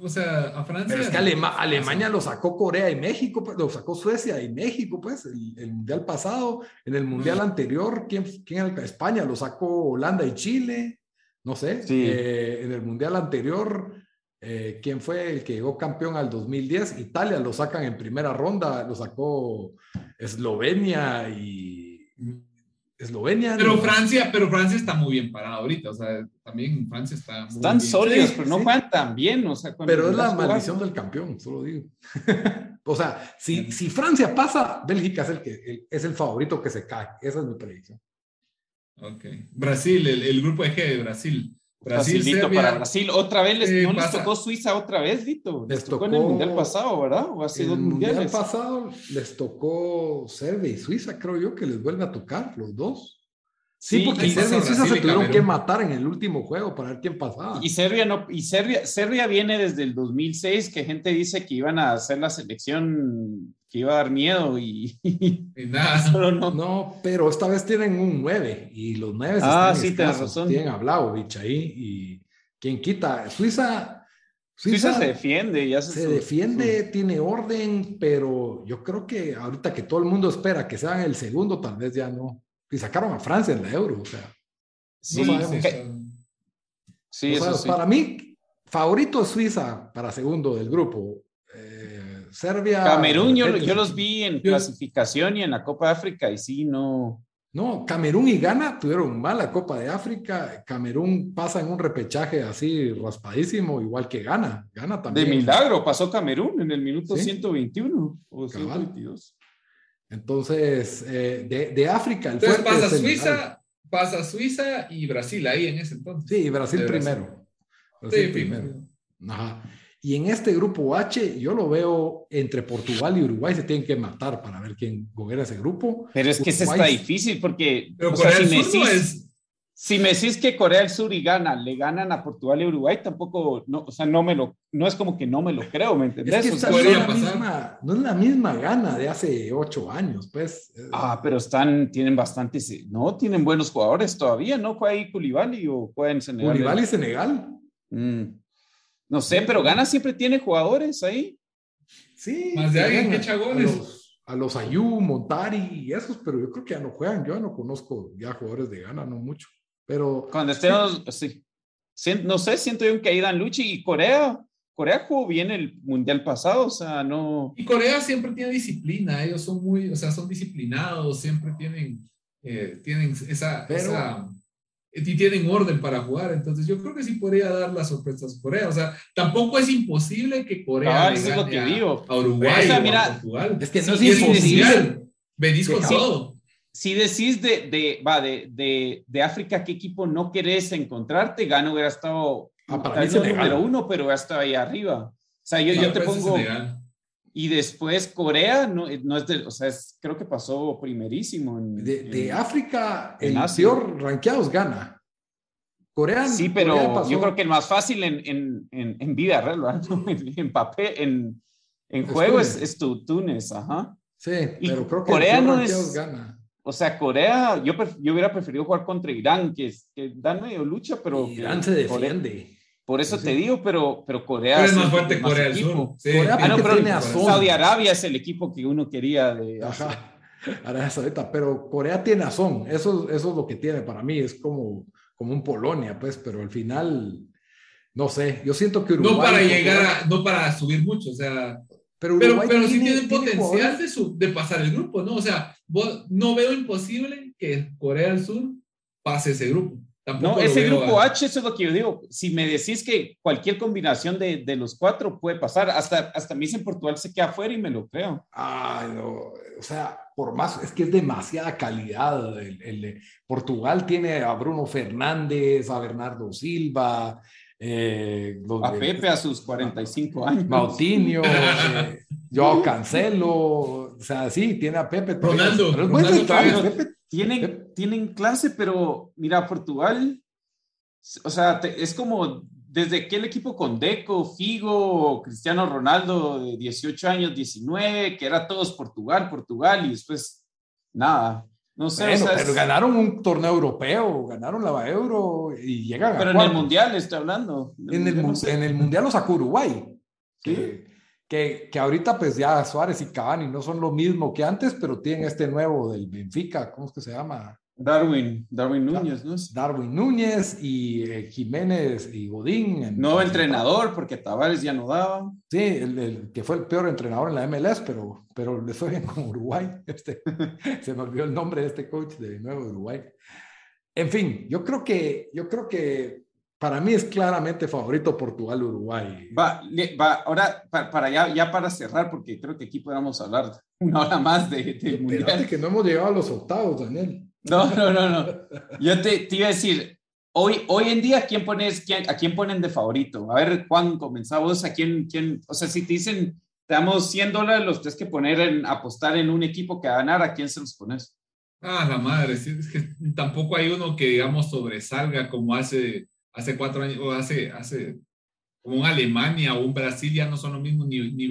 o sea, a Francia? Pero es que Alemania lo sacó Corea y México, pues, lo sacó Suecia y México, pues, el, mundial pasado, en el mundial anterior, ¿quién, quién España lo sacó Holanda y Chile, no sé, eh, en el mundial anterior, eh, ¿quién fue el que llegó campeón al 2010? Italia lo sacan en primera ronda, lo sacó Eslovenia y Eslovenia. Pero Francia, pero Francia está muy bien parado ahorita, o sea, también Francia está muy Están sólidos, pero no juegan tan bien, o sea. Pero es la maldición del campeón, solo digo. [LAUGHS] o sea, si, si, Francia pasa, Bélgica es el, que, es el favorito que se cae. Esa es mi predicción. Ok. Brasil, el, el grupo G de Brasil. Brasil, para Brasil. Otra vez, les, eh, ¿no les tocó Suiza otra vez, Vito? Les, tocó, en el Mundial pasado, ¿verdad? O ha sido el Mundial pasado les tocó Serbia y Suiza, creo yo, que les vuelve a tocar los dos. Sí, porque Serbia y Suiza se tuvieron que matar en el último juego para ver quién pasaba. Y Serbia no, y Serbia, Serbia viene desde el 2006, que gente dice que iban a hacer la selección que iba a dar miedo y, [LAUGHS] nada. no. no. pero esta vez tienen un 9 y los 9 ah, sí, tienes razón. Tienen a Vlaovic ahí y quien quita. Suiza, Suiza, se defiende. Ya se, defiende, tiene orden, pero yo creo que ahorita que todo el mundo espera que sean el segundo, tal vez ya no. Y sacaron a Francia en la Euro, o sea. Sí, sí, Para mí, favorito Suiza para segundo del grupo. Serbia. Camerún, yo, los vi en clasificación y en la Copa de África y sí, no. No, Camerún y Ghana tuvieron mala Copa de África. Camerún pasa en un repechaje así raspadísimo, igual que Ghana. Ghana también. De milagro pasó Camerún en el minuto 121 o 122. Entonces, eh, de, África, el entonces pasa Suiza, pasa Suiza y Brasil ahí en ese entonces. Sí, Brasil primero. Brasil sí, primero. Ajá. Y en este grupo H, yo lo veo entre Portugal y Uruguay se tienen que matar para ver quién gobierna ese grupo. Pero es que ese está difícil porque si, me decís, si, me decís, que Corea del Sur y Ghana le ganan a Portugal y Uruguay, tampoco, no, o sea, no me lo, no es como que no me lo creo, ¿me entendés? Es que no, es la misma, no es la misma Ghana de hace ocho años, pues. Ah, pero están, tienen bastantes, no, tienen buenos jugadores todavía, ¿no? ¿Juega ahí Culibali o juega en Senegal? Culibali Senegal. Mm. No sé, pero Gana siempre tiene jugadores ahí. Sí. Más de alguien que echa A los, Ayú, Montari y esos, pero yo creo que ya no juegan. Yo no conozco ya jugadores de Gana, no mucho. Pero. Cuando estemos, sí. No sé, siento yo que ahí dan lucha y Corea. Corea jugó bien el mundial pasado, o sea, no. Y Corea siempre tiene disciplina, ellos son muy, o sea, son disciplinados, siempre tienen, eh, tienen esa, esa y tienen orden para jugar. Entonces, yo creo que sí podría dar las sorpresas Corea. O sea, tampoco es imposible que Corea ah, es lo que digo. a Uruguay o mira, a Portugal. Es que no es imposible. Venís con todo. Si decís de, de, va, de, de, de, África qué equipo no querés encontrarte, Gano hubiera estado ah, para mí número uno, pero hubiera estado ahí arriba. O sea, yo, yo te pongo... Y después Corea, no, no es de, o sea, es, creo que pasó primerísimo. En, de, de África, el peor rankeados gana. Corea. Sí, pero yo creo que el más fácil en, en, en, en vida real, [LAUGHS] en papel, en, en juego es, es, tu Túnez, ajá. Sí, pero creo que Corea no es. Gana. O sea, Corea, yo, yo hubiera preferido jugar contra Irán, que, que dan medio lucha, pero. Irán se defiende. Por eso te digo, pero, pero Corea. Pero es más fuerte Corea del Sur. Sí. Corea ah, no, pero tiene Saudi Arabia es el equipo que uno quería de. Ajá. Arabia Saudita, pero Corea tiene azón. Eso, eso es lo que tiene para mí. Es como, como un Polonia, pues, pero al final, no sé. Yo siento que Uruguay. No para llegar a, no para subir mucho, o sea. Pero, pero, pero sí tiene, potencial de, de, pasar el grupo, ¿no? O sea, no veo imposible que Corea del Sur pase ese grupo no, ese grupo H, eso es lo que yo digo. Si me decís que cualquier combinación de, de, los cuatro puede pasar, hasta, hasta mí en Portugal se queda afuera y me lo creo. Ay, no. O sea, por más, es que es demasiada calidad. El, Portugal tiene a Bruno Fernández, a Bernardo Silva, eh, a Pepe a sus 45 [LAUGHS] años. Mautinho, [LAUGHS] eh, Joao Cancelo, o sea, sí, tiene a Pepe. Ronaldo, Ronaldo tienen, tienen clase, pero mira, Portugal, o sea, es como desde aquel equipo con Deco, Figo, Cristiano Ronaldo de 18 años, 19, que era todos Portugal, Portugal, y después nada. No sé, pero ganaron un torneo europeo, ganaron la Euro y llegan pero a Pero en el Mundial estoy hablando. En el, en el Mundial los sacó Uruguay. ¿Sí? Que, que, ahorita pues ya Suárez y Cavani no son lo mismo que antes, pero tienen este nuevo del Benfica, ¿cómo es que se llama? Darwin, Darwin Núñez, ¿no? Darwin Núñez y eh, Jiménez y Godín. Nuevo entrenador, porque Tavares ya no daba. Sí, el, que fue el peor entrenador en la MLS, pero, pero le fue bien con Uruguay. [LAUGHS] Este, se me olvidó el nombre de este coach de Nuevo Uruguay. En fin, yo creo que, yo creo que para mí es claramente favorito Portugal-Uruguay. Va, va, ahora, para, ya, ya para cerrar, porque creo que aquí podamos hablar una hora más de, de mundial. que no hemos llegado a los octavos, Daniel. No, no, no, no. Yo te, te iba a decir, hoy, hoy en día, ¿quién pones, quién, ¿a quién ponen de favorito? A ver, Juan, comenzamos. ¿A quién, quién? O sea, si te dicen, te damos 100 dólares, los tienes que poner en apostar en un equipo que va a ganar, ¿a quién se los pones? Ah, la madre, es que tampoco hay uno que, digamos, sobresalga como hace, hace cuatro años, o hace, hace como un Alemania o un Brasil, ya no son lo mismo, ni, ni,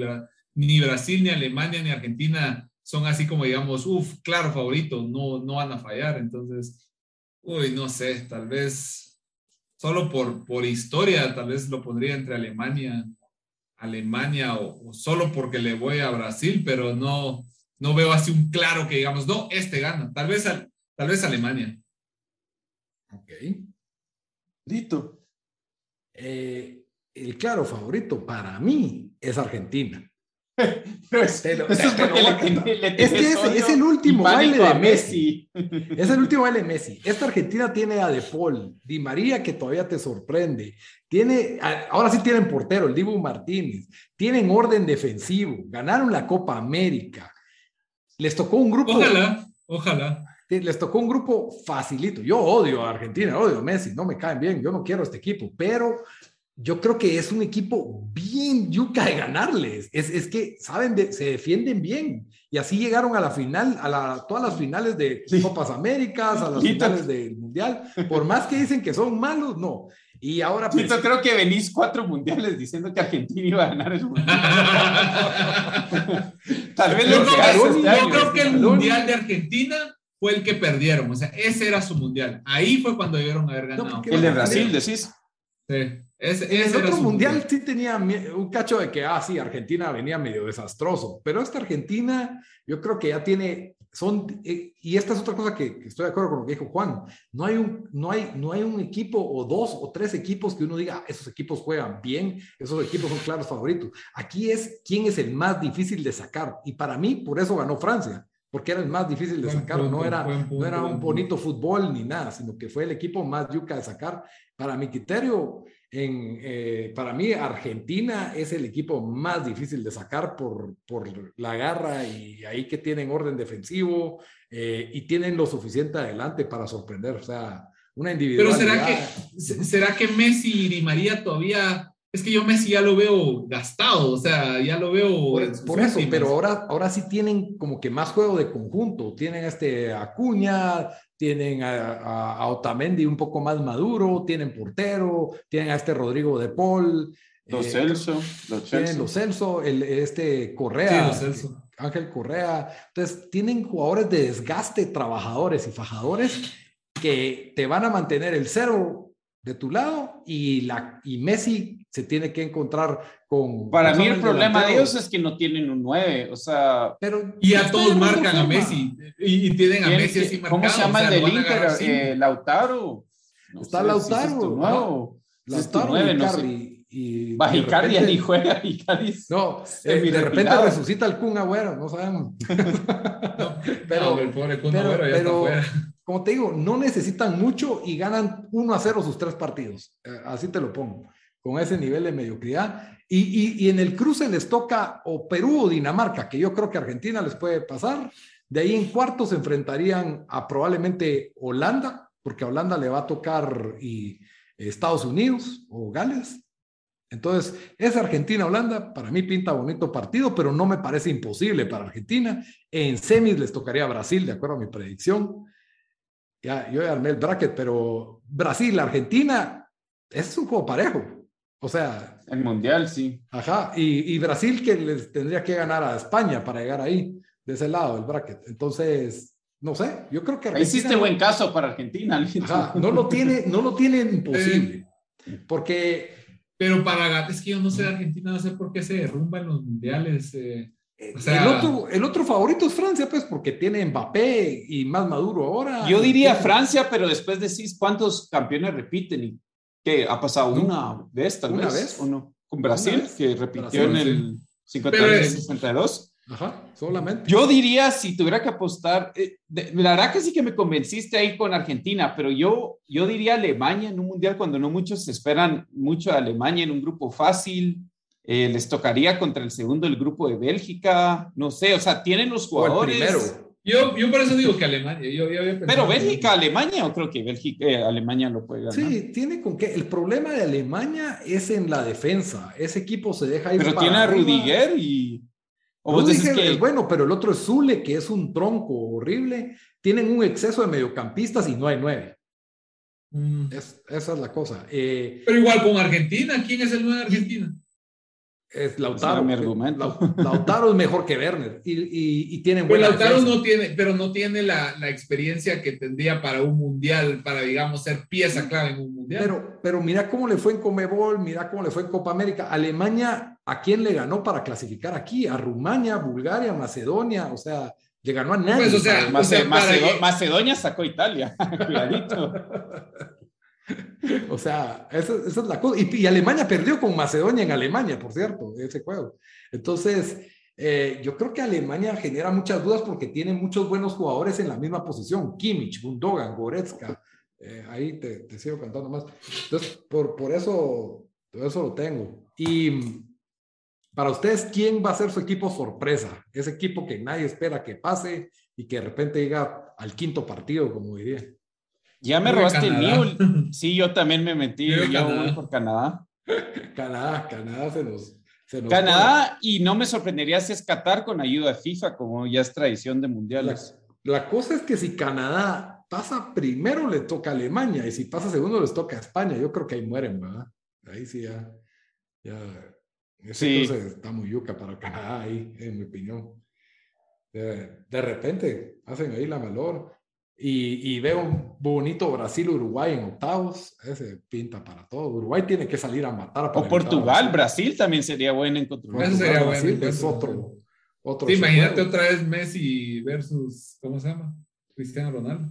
ni Brasil, ni Alemania, ni Argentina son así como digamos, uff, claro, favorito, no, no van a fallar. Entonces, uy, no sé, tal vez solo por, por historia, tal vez lo pondría entre Alemania, Alemania o, solo porque le voy a Brasil, pero no, no veo así un claro que digamos, no, este gana, tal vez, tal vez Alemania. Ok. Listo. Eh, el claro favorito para mí es Argentina [LAUGHS] [LAUGHS] es, que es, el último baile de Messi. es el último baile de Messi. Esta Argentina tiene a De Paul, Di María, que todavía te sorprende. Tiene, ahora sí tienen portero, el Dibu Martínez. Tienen orden defensivo. Ganaron la Copa América. Les tocó un grupo. Ojalá, ojalá. Les tocó un grupo facilito. Yo odio a Argentina, odio a Messi, no me caen bien. Yo no quiero este equipo, pero yo creo que es un equipo bien yuca de ganarles. Es, es que, saben, se defienden bien. Y así llegaron a la final, a la, todas las finales de Copas Américas, a las finales del Mundial. Por más que dicen que son malos, no. Y ahora... Pues, creo que venís cuatro mundiales diciendo que Argentina iba a ganar el mundial. [LAUGHS] Tal vez yo, creo, este yo creo que el mundial de Argentina fue el que perdieron. O sea, ese era su mundial. Ahí fue cuando debieron haber ganado. el de Brasil, decís. Sí. Ese, el otro mundial sí tenía un cacho de que, ah, sí, Argentina venía medio desastroso, pero esta Argentina yo creo que ya tiene, son, eh, y esta es otra cosa que, estoy de acuerdo con lo que dijo Juan, no hay, un, no, hay, no hay un equipo o dos o tres equipos que uno diga, ah, esos equipos juegan bien, esos equipos son claros favoritos. Aquí es quién es el más difícil de sacar, y para mí por eso ganó Francia porque era el más difícil de sacar, no, era, no era un bonito fútbol ni nada, sino que fue el equipo más yuca de sacar. Para mi criterio, en, eh, para mí, Argentina es el equipo más difícil de sacar por, por la garra y ahí que tienen orden defensivo eh, y tienen lo suficiente adelante para sorprender. O sea, una individualidad. Pero ¿será que, ¿será que Messi y María todavía es que yo Messi ya lo veo gastado, o sea, ya lo veo. Por, eso, pero ahora, ahora sí tienen como que más juego de conjunto. Tienen este Acuña, tienen a, Otamendi un poco más maduro, tienen portero, tienen a este Rodrigo de Paul. Los eh, Celso, los Tienen los Celso, el, este Correa. Ángel Correa. Entonces, tienen jugadores de desgaste, trabajadores y fajadores que te van a mantener el cero de tu lado y, la, y Messi se tiene que encontrar con... Para mí el problema de ellos es que no tienen un 9, o sea... Pero, y a todos marcan a Messi y, tienen a Messi así marcado. ¿Cómo se llama el del Inter? Eh, Lautaro. Está Lautaro. nuevo. Lautaro 9, no sé. Y Va, Icardi ni juega, [LAUGHS] Icardi. No, eh, de repente resucita el Kun Agüero, no sabemos. [LAUGHS] pero, el pobre Kun Agüero ya está fuera como te digo, no necesitan mucho y ganan 1 a 0 sus tres partidos. Eh, así te lo pongo, con ese nivel de mediocridad. Y, y, en el cruce les toca o Perú o Dinamarca, que yo creo que Argentina les puede pasar. De ahí en cuartos se enfrentarían a probablemente Holanda, porque a Holanda le va a tocar y Estados Unidos o Gales. Entonces, es Argentina-Holanda, para mí pinta bonito partido, pero no me parece imposible para Argentina. En semis les tocaría Brasil, de acuerdo a mi predicción ya, yo armé el bracket, pero Brasil, Argentina, ese es un juego parejo. O sea. El Mundial, sí. Ajá. Y, y, Brasil que les tendría que ganar a España para llegar ahí, de ese lado del bracket. Entonces, no sé, yo creo que... Argentina, Hiciste buen caso para Argentina. Ajá, no lo tiene, no lo tiene imposible. [LAUGHS] Porque... Pero para es que yo no sé de Argentina, no sé por qué se derrumba en los mundiales. Eh. O sea, el, otro, el otro favorito es Francia, pues, porque tiene Mbappé y más maduro ahora. Yo diría Francia, pero después decís cuántos campeones repiten y que ha pasado una vez, tal ¿Una vez, o no. Con Brasil, que repitió en el 52. Ajá, solamente. Yo diría, si tuviera que apostar, eh, la verdad que sí que me convenciste ahí con Argentina, pero yo, yo diría Alemania en un mundial cuando no muchos esperan mucho a Alemania en un grupo fácil. Eh, les tocaría contra el segundo el grupo de Bélgica, no sé, o sea, tienen los jugadores. primero. Yo, yo por eso digo que Alemania. Yo, Pero Bélgica, Alemania, o creo que Bélgica, eh, Alemania lo puede ganar. Sí, tiene con qué. El problema de Alemania es en la defensa. Ese equipo se deja ir. Pero tiene a Rudiger y. O Rudiger que... es bueno, pero el otro es Zule, que es un tronco horrible. Tienen un exceso de mediocampistas y no hay nueve. Mm. esa es la cosa. Eh, pero igual con Argentina, ¿quién es el nueve de Argentina? Es Lautaro. mi argumento. Lautaro es mejor que Werner y, y, y tiene buena Lautaro no tiene, pero no tiene la, la, experiencia que tendría para un mundial, para digamos ser pieza clave en un mundial. Pero, pero mira cómo le fue en Comebol, mira cómo le fue en Copa América. Alemania, ¿a quién le ganó para clasificar aquí? A Rumania, Bulgaria, Macedonia, o sea, le ganó a nadie. Pues, o sea, Macedonia sacó Italia, [LAUGHS] clarito. [LAUGHS] [LAUGHS] o sea, esa, es la cosa. Y, Alemania perdió con Macedonia en Alemania, por cierto, ese juego. Entonces, eh, yo creo que Alemania genera muchas dudas porque tiene muchos buenos jugadores en la misma posición. Kimmich, Gundogan, Goretzka. Eh, ahí te, sigo cantando más. Entonces, por, por eso, todo eso lo tengo. Y para ustedes, ¿quién va a ser su equipo sorpresa? Ese equipo que nadie espera que pase y que de repente llega al quinto partido, como diría. Ya me robaste el mío. [LAUGHS] Sí, yo también me metí. Yo, voy por Canadá. Canadá, Canadá se nos. Canadá, y no me sorprendería si es Qatar con ayuda de FIFA, como ya es tradición de mundiales. La, cosa es que si Canadá pasa primero, le toca a Alemania, y si pasa segundo, les toca a España. Yo creo que ahí mueren, ¿verdad? Ahí sí ya. ya sí. está muy yuca para Canadá, ahí, en mi opinión. De, de repente hacen ahí la valor y, veo un bonito Brasil-Uruguay en octavos. Ese pinta para todo. Uruguay tiene que salir a matar. o Portugal, Brasil. también sería bueno en control. sería Brasil es otro. otro imagínate otra vez Messi versus, ¿cómo se llama? Cristiano Ronaldo.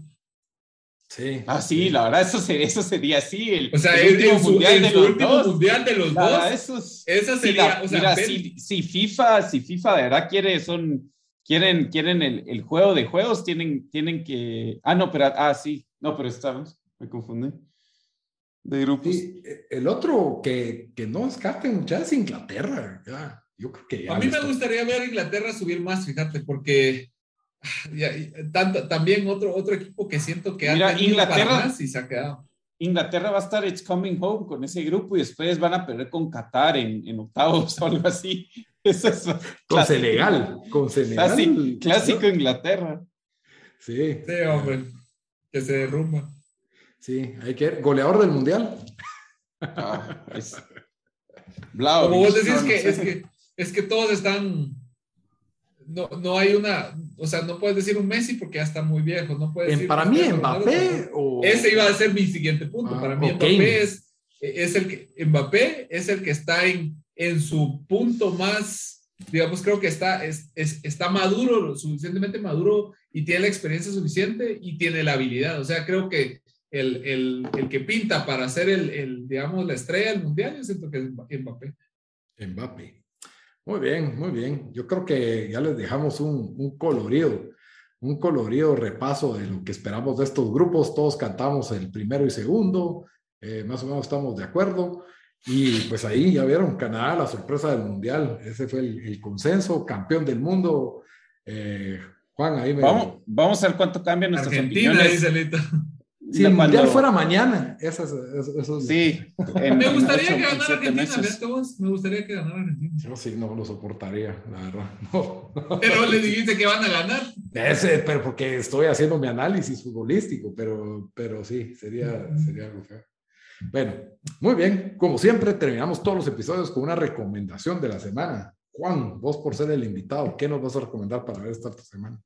Sí. Ah, sí, la verdad, eso sería, eso sería así. El, o sea, el, último, mundial, de los dos. mundial de los dos. Eso sería. o sea, mira, si, si, FIFA, si FIFA de verdad quiere, son quieren, quieren el, el, juego de juegos, tienen, tienen que. Ah, no, pero. Ah, sí. No, pero estamos. Me confundí. De grupos. E, el otro que, que no escapen ya es Inglaterra. Ya, yo creo que A mí me gustaría ver a Inglaterra subir más, fíjate, porque. Ya, tanto, también otro, otro equipo que siento que Mira, ha Inglaterra, más y se ha quedado. Inglaterra va a estar It's Coming Home con ese grupo y después van a perder con Qatar en, en octavos [LAUGHS] o algo así. [LAUGHS] Eso es con Senegal, con Senegal. Clásico, Inglaterra. Sí. Sí, hombre, que se derrumba. Sí, hay que goleador del mundial. Ah, Como vos decís que es, que es que todos están no, no hay una, o sea, no puedes decir un Messi porque ya está muy viejo, no puedes decir Para mí Mbappé o... Ese iba a ser mi siguiente punto, ah, para mí Mbappé es, es el que Mbappé es el que está en en su punto más, digamos, creo que está, es, está maduro, suficientemente maduro y tiene la experiencia suficiente y tiene la habilidad. O sea, creo que el, el, el que pinta para ser el, el, digamos, la estrella del mundial, yo siento que es Mbappé. Mbappé. Muy bien, muy bien. Yo creo que ya les dejamos un, un colorido, un colorido repaso de lo que esperamos de estos grupos. Todos cantamos el primero y segundo, eh, más o menos estamos de acuerdo. Y pues ahí ya vieron, Canadá, la sorpresa del Mundial. Ese fue el, consenso, campeón del mundo. Eh, Juan, ahí me... Vamos, vamos a ver cuánto cambian nuestras Argentina, opiniones. Si el Mundial fuera mañana, eso, Sí. me gustaría que ganara Argentina, Me gustaría que ganara Argentina. Yo sí, no lo soportaría, la verdad. [LAUGHS] Pero le dijiste que van a ganar. Ese, pero porque estoy haciendo mi análisis futbolístico, pero, pero sí, sería, sería algo feo. Bueno, muy bien. Como siempre, terminamos todos los episodios con una recomendación de la semana. Juan, vos por ser el invitado, ¿qué nos vas a recomendar para ver esta semana?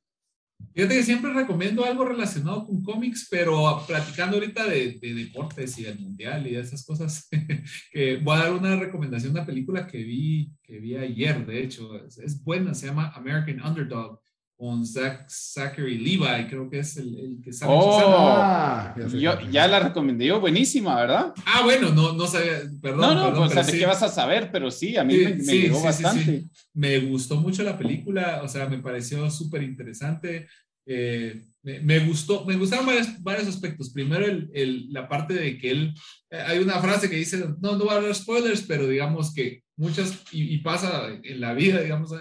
Fíjate que siempre recomiendo algo relacionado con cómics, pero platicando ahorita de, deportes y del mundial y de esas cosas, [LAUGHS] voy a dar una recomendación de una película que vi, que vi ayer, de hecho, es buena, se llama American Underdog con Zachary Levi, creo que es el, que sale. Oh, ah, yo ya la recomendé yo, buenísima, ¿verdad? Ah, bueno, no, no sabía, perdón. No, no, pues, o sea, ¿de qué vas a saber? Pero sí, a mí me, me bastante. Me gustó mucho la película, o sea, me pareció súper interesante. Eh, me, gustó, me gustaron varios, varios aspectos. Primero, el, el, la parte de que él, eh, hay una frase que dice, no, no va a haber spoilers, pero digamos que muchas, y, y pasa en la vida, digamos,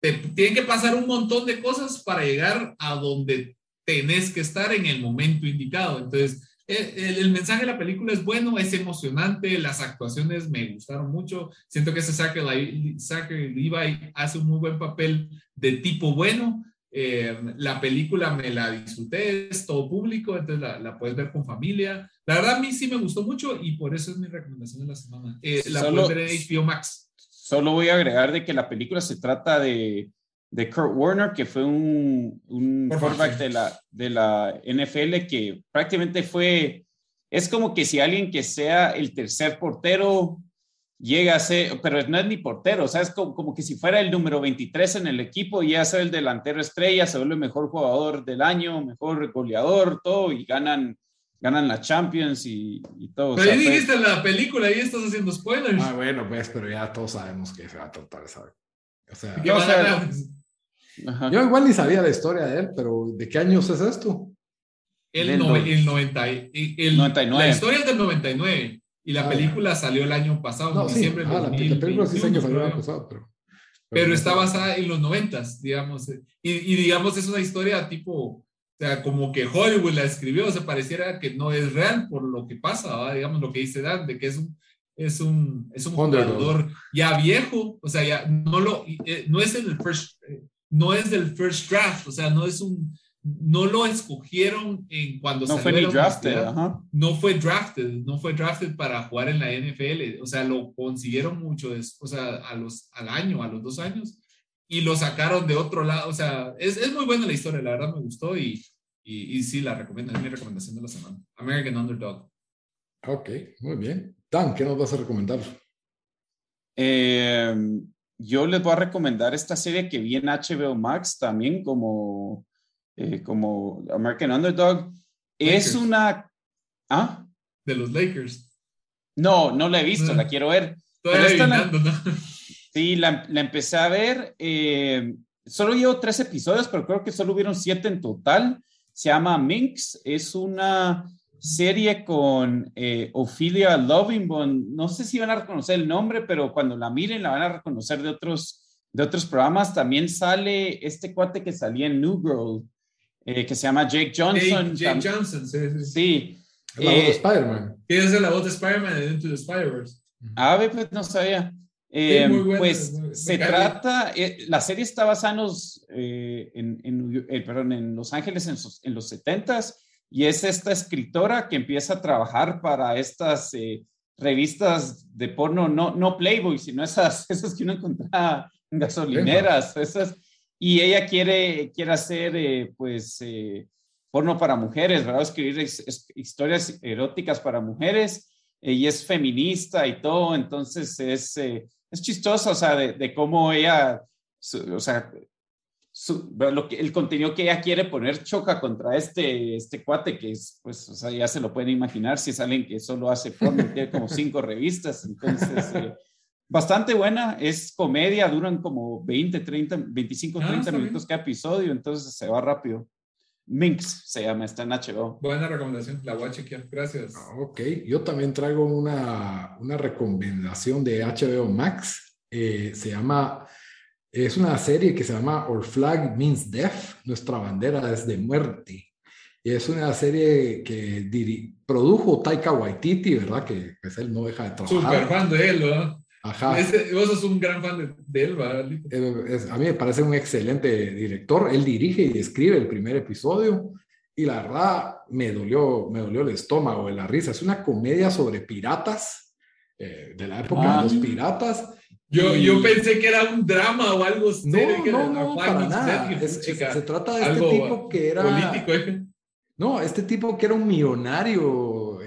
tienen que pasar un montón de cosas para llegar a donde tenés que estar en el momento indicado. Entonces, el, el, mensaje de la película es bueno, es emocionante, las actuaciones me gustaron mucho. Siento que ese Zachary, Zachary Levi hace un muy buen papel de tipo bueno. Eh, la película me la disfruté, es todo público, entonces la, la, puedes ver con familia. La verdad, a mí sí me gustó mucho y por eso es mi recomendación de la semana. Eh, la puedes ver en HBO Max. Solo voy a agregar de que la película se trata de, de Kurt Warner, que fue un, un quarterback de la, de la NFL que prácticamente fue, es como que si alguien que sea el tercer portero llega a ser, pero no es ni portero, o sea, es como, como que si fuera el número 23 en el equipo y ya ser el delantero estrella, se vuelve el mejor jugador del año, mejor goleador, todo, y ganan ganan la Champions y, y todo. Pero ahí dijiste la película, ahí estás haciendo spoilers. Ah, bueno, pues, pero ya todos sabemos que se va a tratar esa. O sea, yo igual ni sabía la historia de él, pero ¿de qué años es esto? El, el, 90, el 99. La historia es del 99 y la ah, película salió el año pasado, en diciembre ah, la, película sí sé que salió el año pasado, pero... Pero, está basada en los 90, digamos. Y, y digamos, es una historia tipo o sea, como que Hollywood la escribió, se pareciera que no es real por lo que pasa, digamos lo que dice Dan, de que es un, es un, es un jugador ya viejo, o sea, ya no lo, eh, no es el first, eh, no es del first draft, o sea, no es un, no lo escogieron en cuando no fue ni drafted, no fue drafted, no fue drafted para jugar en la NFL, o sea, lo consiguieron mucho, o sea, a los, al año, a los dos años, y lo sacaron de otro lado. O sea, es, es muy buena la historia, la verdad me gustó y, y, y, sí, la recomiendo, es mi recomendación de la semana. American Underdog. Ok, muy bien. Dan, ¿qué nos vas a recomendar? Eh, yo les voy a recomendar esta serie que vi en HBO Max también como, eh, como American Underdog. Es una... ¿Ah? De los Lakers. No, no la he visto, la quiero ver. Estoy adivinando, ¿no? Sí, la, empecé a ver. Eh, solo llevo tres episodios, pero creo que solo hubieron siete en total. Se llama Minx. Es una serie con eh, Ophelia Lovingborn. No sé si van a reconocer el nombre, pero cuando la miren la van a reconocer de otros, de otros programas. También sale este cuate que salía en New Girl, eh, que se llama Jake Johnson. Jake, Johnson, sí. sí. sí. La voz de Spider-Man. es la voz de Spider-Man de Into the Spider-Verse? Ah, pues no sabía. Eh, pues se trata, eh, la serie está basada en los, eh, en, perdón, en Los Ángeles en, en los 70s y es esta escritora que empieza a trabajar para estas revistas de porno, no, no Playboy, sino esas, [LAUGHS] esas que uno encontraba en gasolineras, esas, y ella quiere, quiere hacer pues porno para mujeres, ¿verdad? Escribir historias eróticas para mujeres y es feminista y todo, entonces es, es chistoso, o sea, de, cómo ella, o sea, lo que, el contenido que ella quiere poner choca contra este, este cuate que es, pues, o sea, ya se lo pueden imaginar si es alguien que solo hace porno, tiene como cinco revistas, entonces, eh, bastante buena, es comedia, duran como 20, 30, 25, 30 minutos cada episodio, entonces se va rápido. Minx se llama, está en HBO. Buena recomendación, la voy a chequear, gracias. Ah, ok, yo también traigo una, una recomendación de HBO Max, eh, se llama, es una serie que se llama Our Flag Means Death, nuestra bandera es de muerte. Y es una serie que produjo Taika Waititi, ¿verdad? Que pues, él no deja de trabajar. Super fan de él, ¿verdad? Ajá. vos sos un gran fan de, él, ¿verdad? a mí me parece un excelente director. Él dirige y escribe el primer episodio y la verdad me dolió, me dolió el estómago de la risa. Es una comedia sobre piratas, eh, de la época de ah. los piratas. Yo, yo pensé que era un drama o algo serio. No, no, no, para nada. se trata de este tipo que era... Político, ¿eh? No, este tipo que era un millonario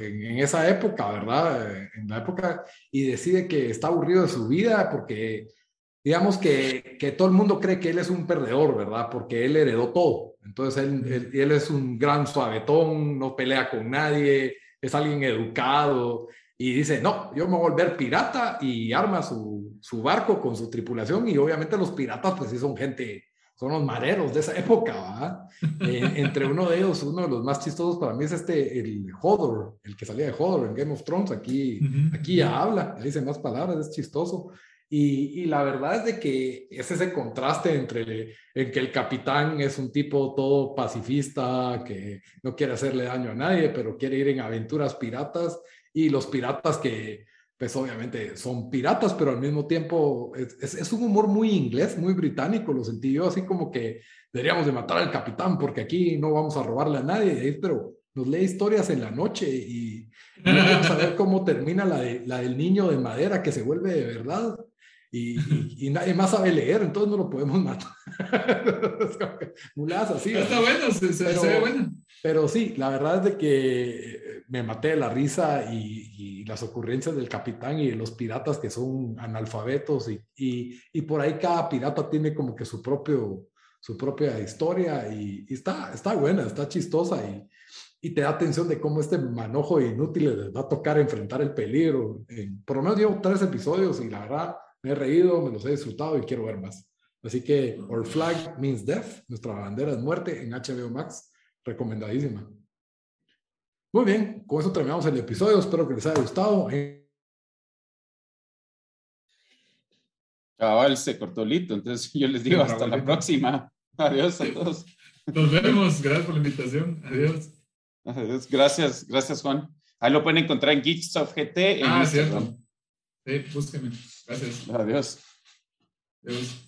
en, en, esa época, ¿verdad? En la época, y decide que está aburrido de su vida porque digamos que, que, todo el mundo cree que él es un perdedor, ¿verdad? Porque él heredó todo. Entonces él, él, es un gran suavetón, no pelea con nadie, es alguien educado y dice, no, yo me voy a volver pirata y arma su, su barco con su tripulación y obviamente los piratas pues sí son gente, son los mareros de esa época. Eh, [LAUGHS] entre uno de ellos, uno de los más chistosos para mí es este, el Hodor, el que salía de Hodor en Game of Thrones, aquí, aquí ya habla, dice más palabras, es chistoso. Y, la verdad es de que es ese contraste entre en que el capitán es un tipo todo pacifista, que no quiere hacerle daño a nadie, pero quiere ir en aventuras piratas, y los piratas que, pues obviamente son piratas, pero al mismo tiempo es, es, un humor muy inglés, muy británico, lo sentí yo así como que deberíamos de matar al capitán porque aquí no vamos a robarle a nadie, pero nos lee historias en la noche y, vamos a ver cómo termina la, de, la del niño de madera que se vuelve de verdad y, y, nadie más sabe leer, entonces no lo podemos [LAUGHS] matar. Muladas así. Está bueno, se, se, ve bueno. Pero sí, la verdad es de que me maté de la risa y, y, las ocurrencias del capitán y de los piratas que son analfabetos y, y, por ahí cada pirata tiene como que su, propio, su propia historia y, está, está buena, está chistosa y, y te da atención de cómo este manojo de inútiles les va a tocar enfrentar el peligro. por lo menos llevo tres episodios y la verdad me he reído, me los he disfrutado y quiero ver más. Así que Our Flag Means Death, nuestra bandera es muerte en HBO Max, recomendadísima. Muy bien, con eso terminamos el episodio, espero que les haya gustado. Cabal, se cortó lito, entonces [LAUGHS] yo les digo hasta la próxima. Adiós a todos. Nos vemos, gracias por la invitación. Adiós. Adiós. Gracias, gracias Juan. Ahí lo pueden encontrar en Geeks of GT. En ah, cierto. Sí, búsquenme. Gracias. Adiós. Adiós.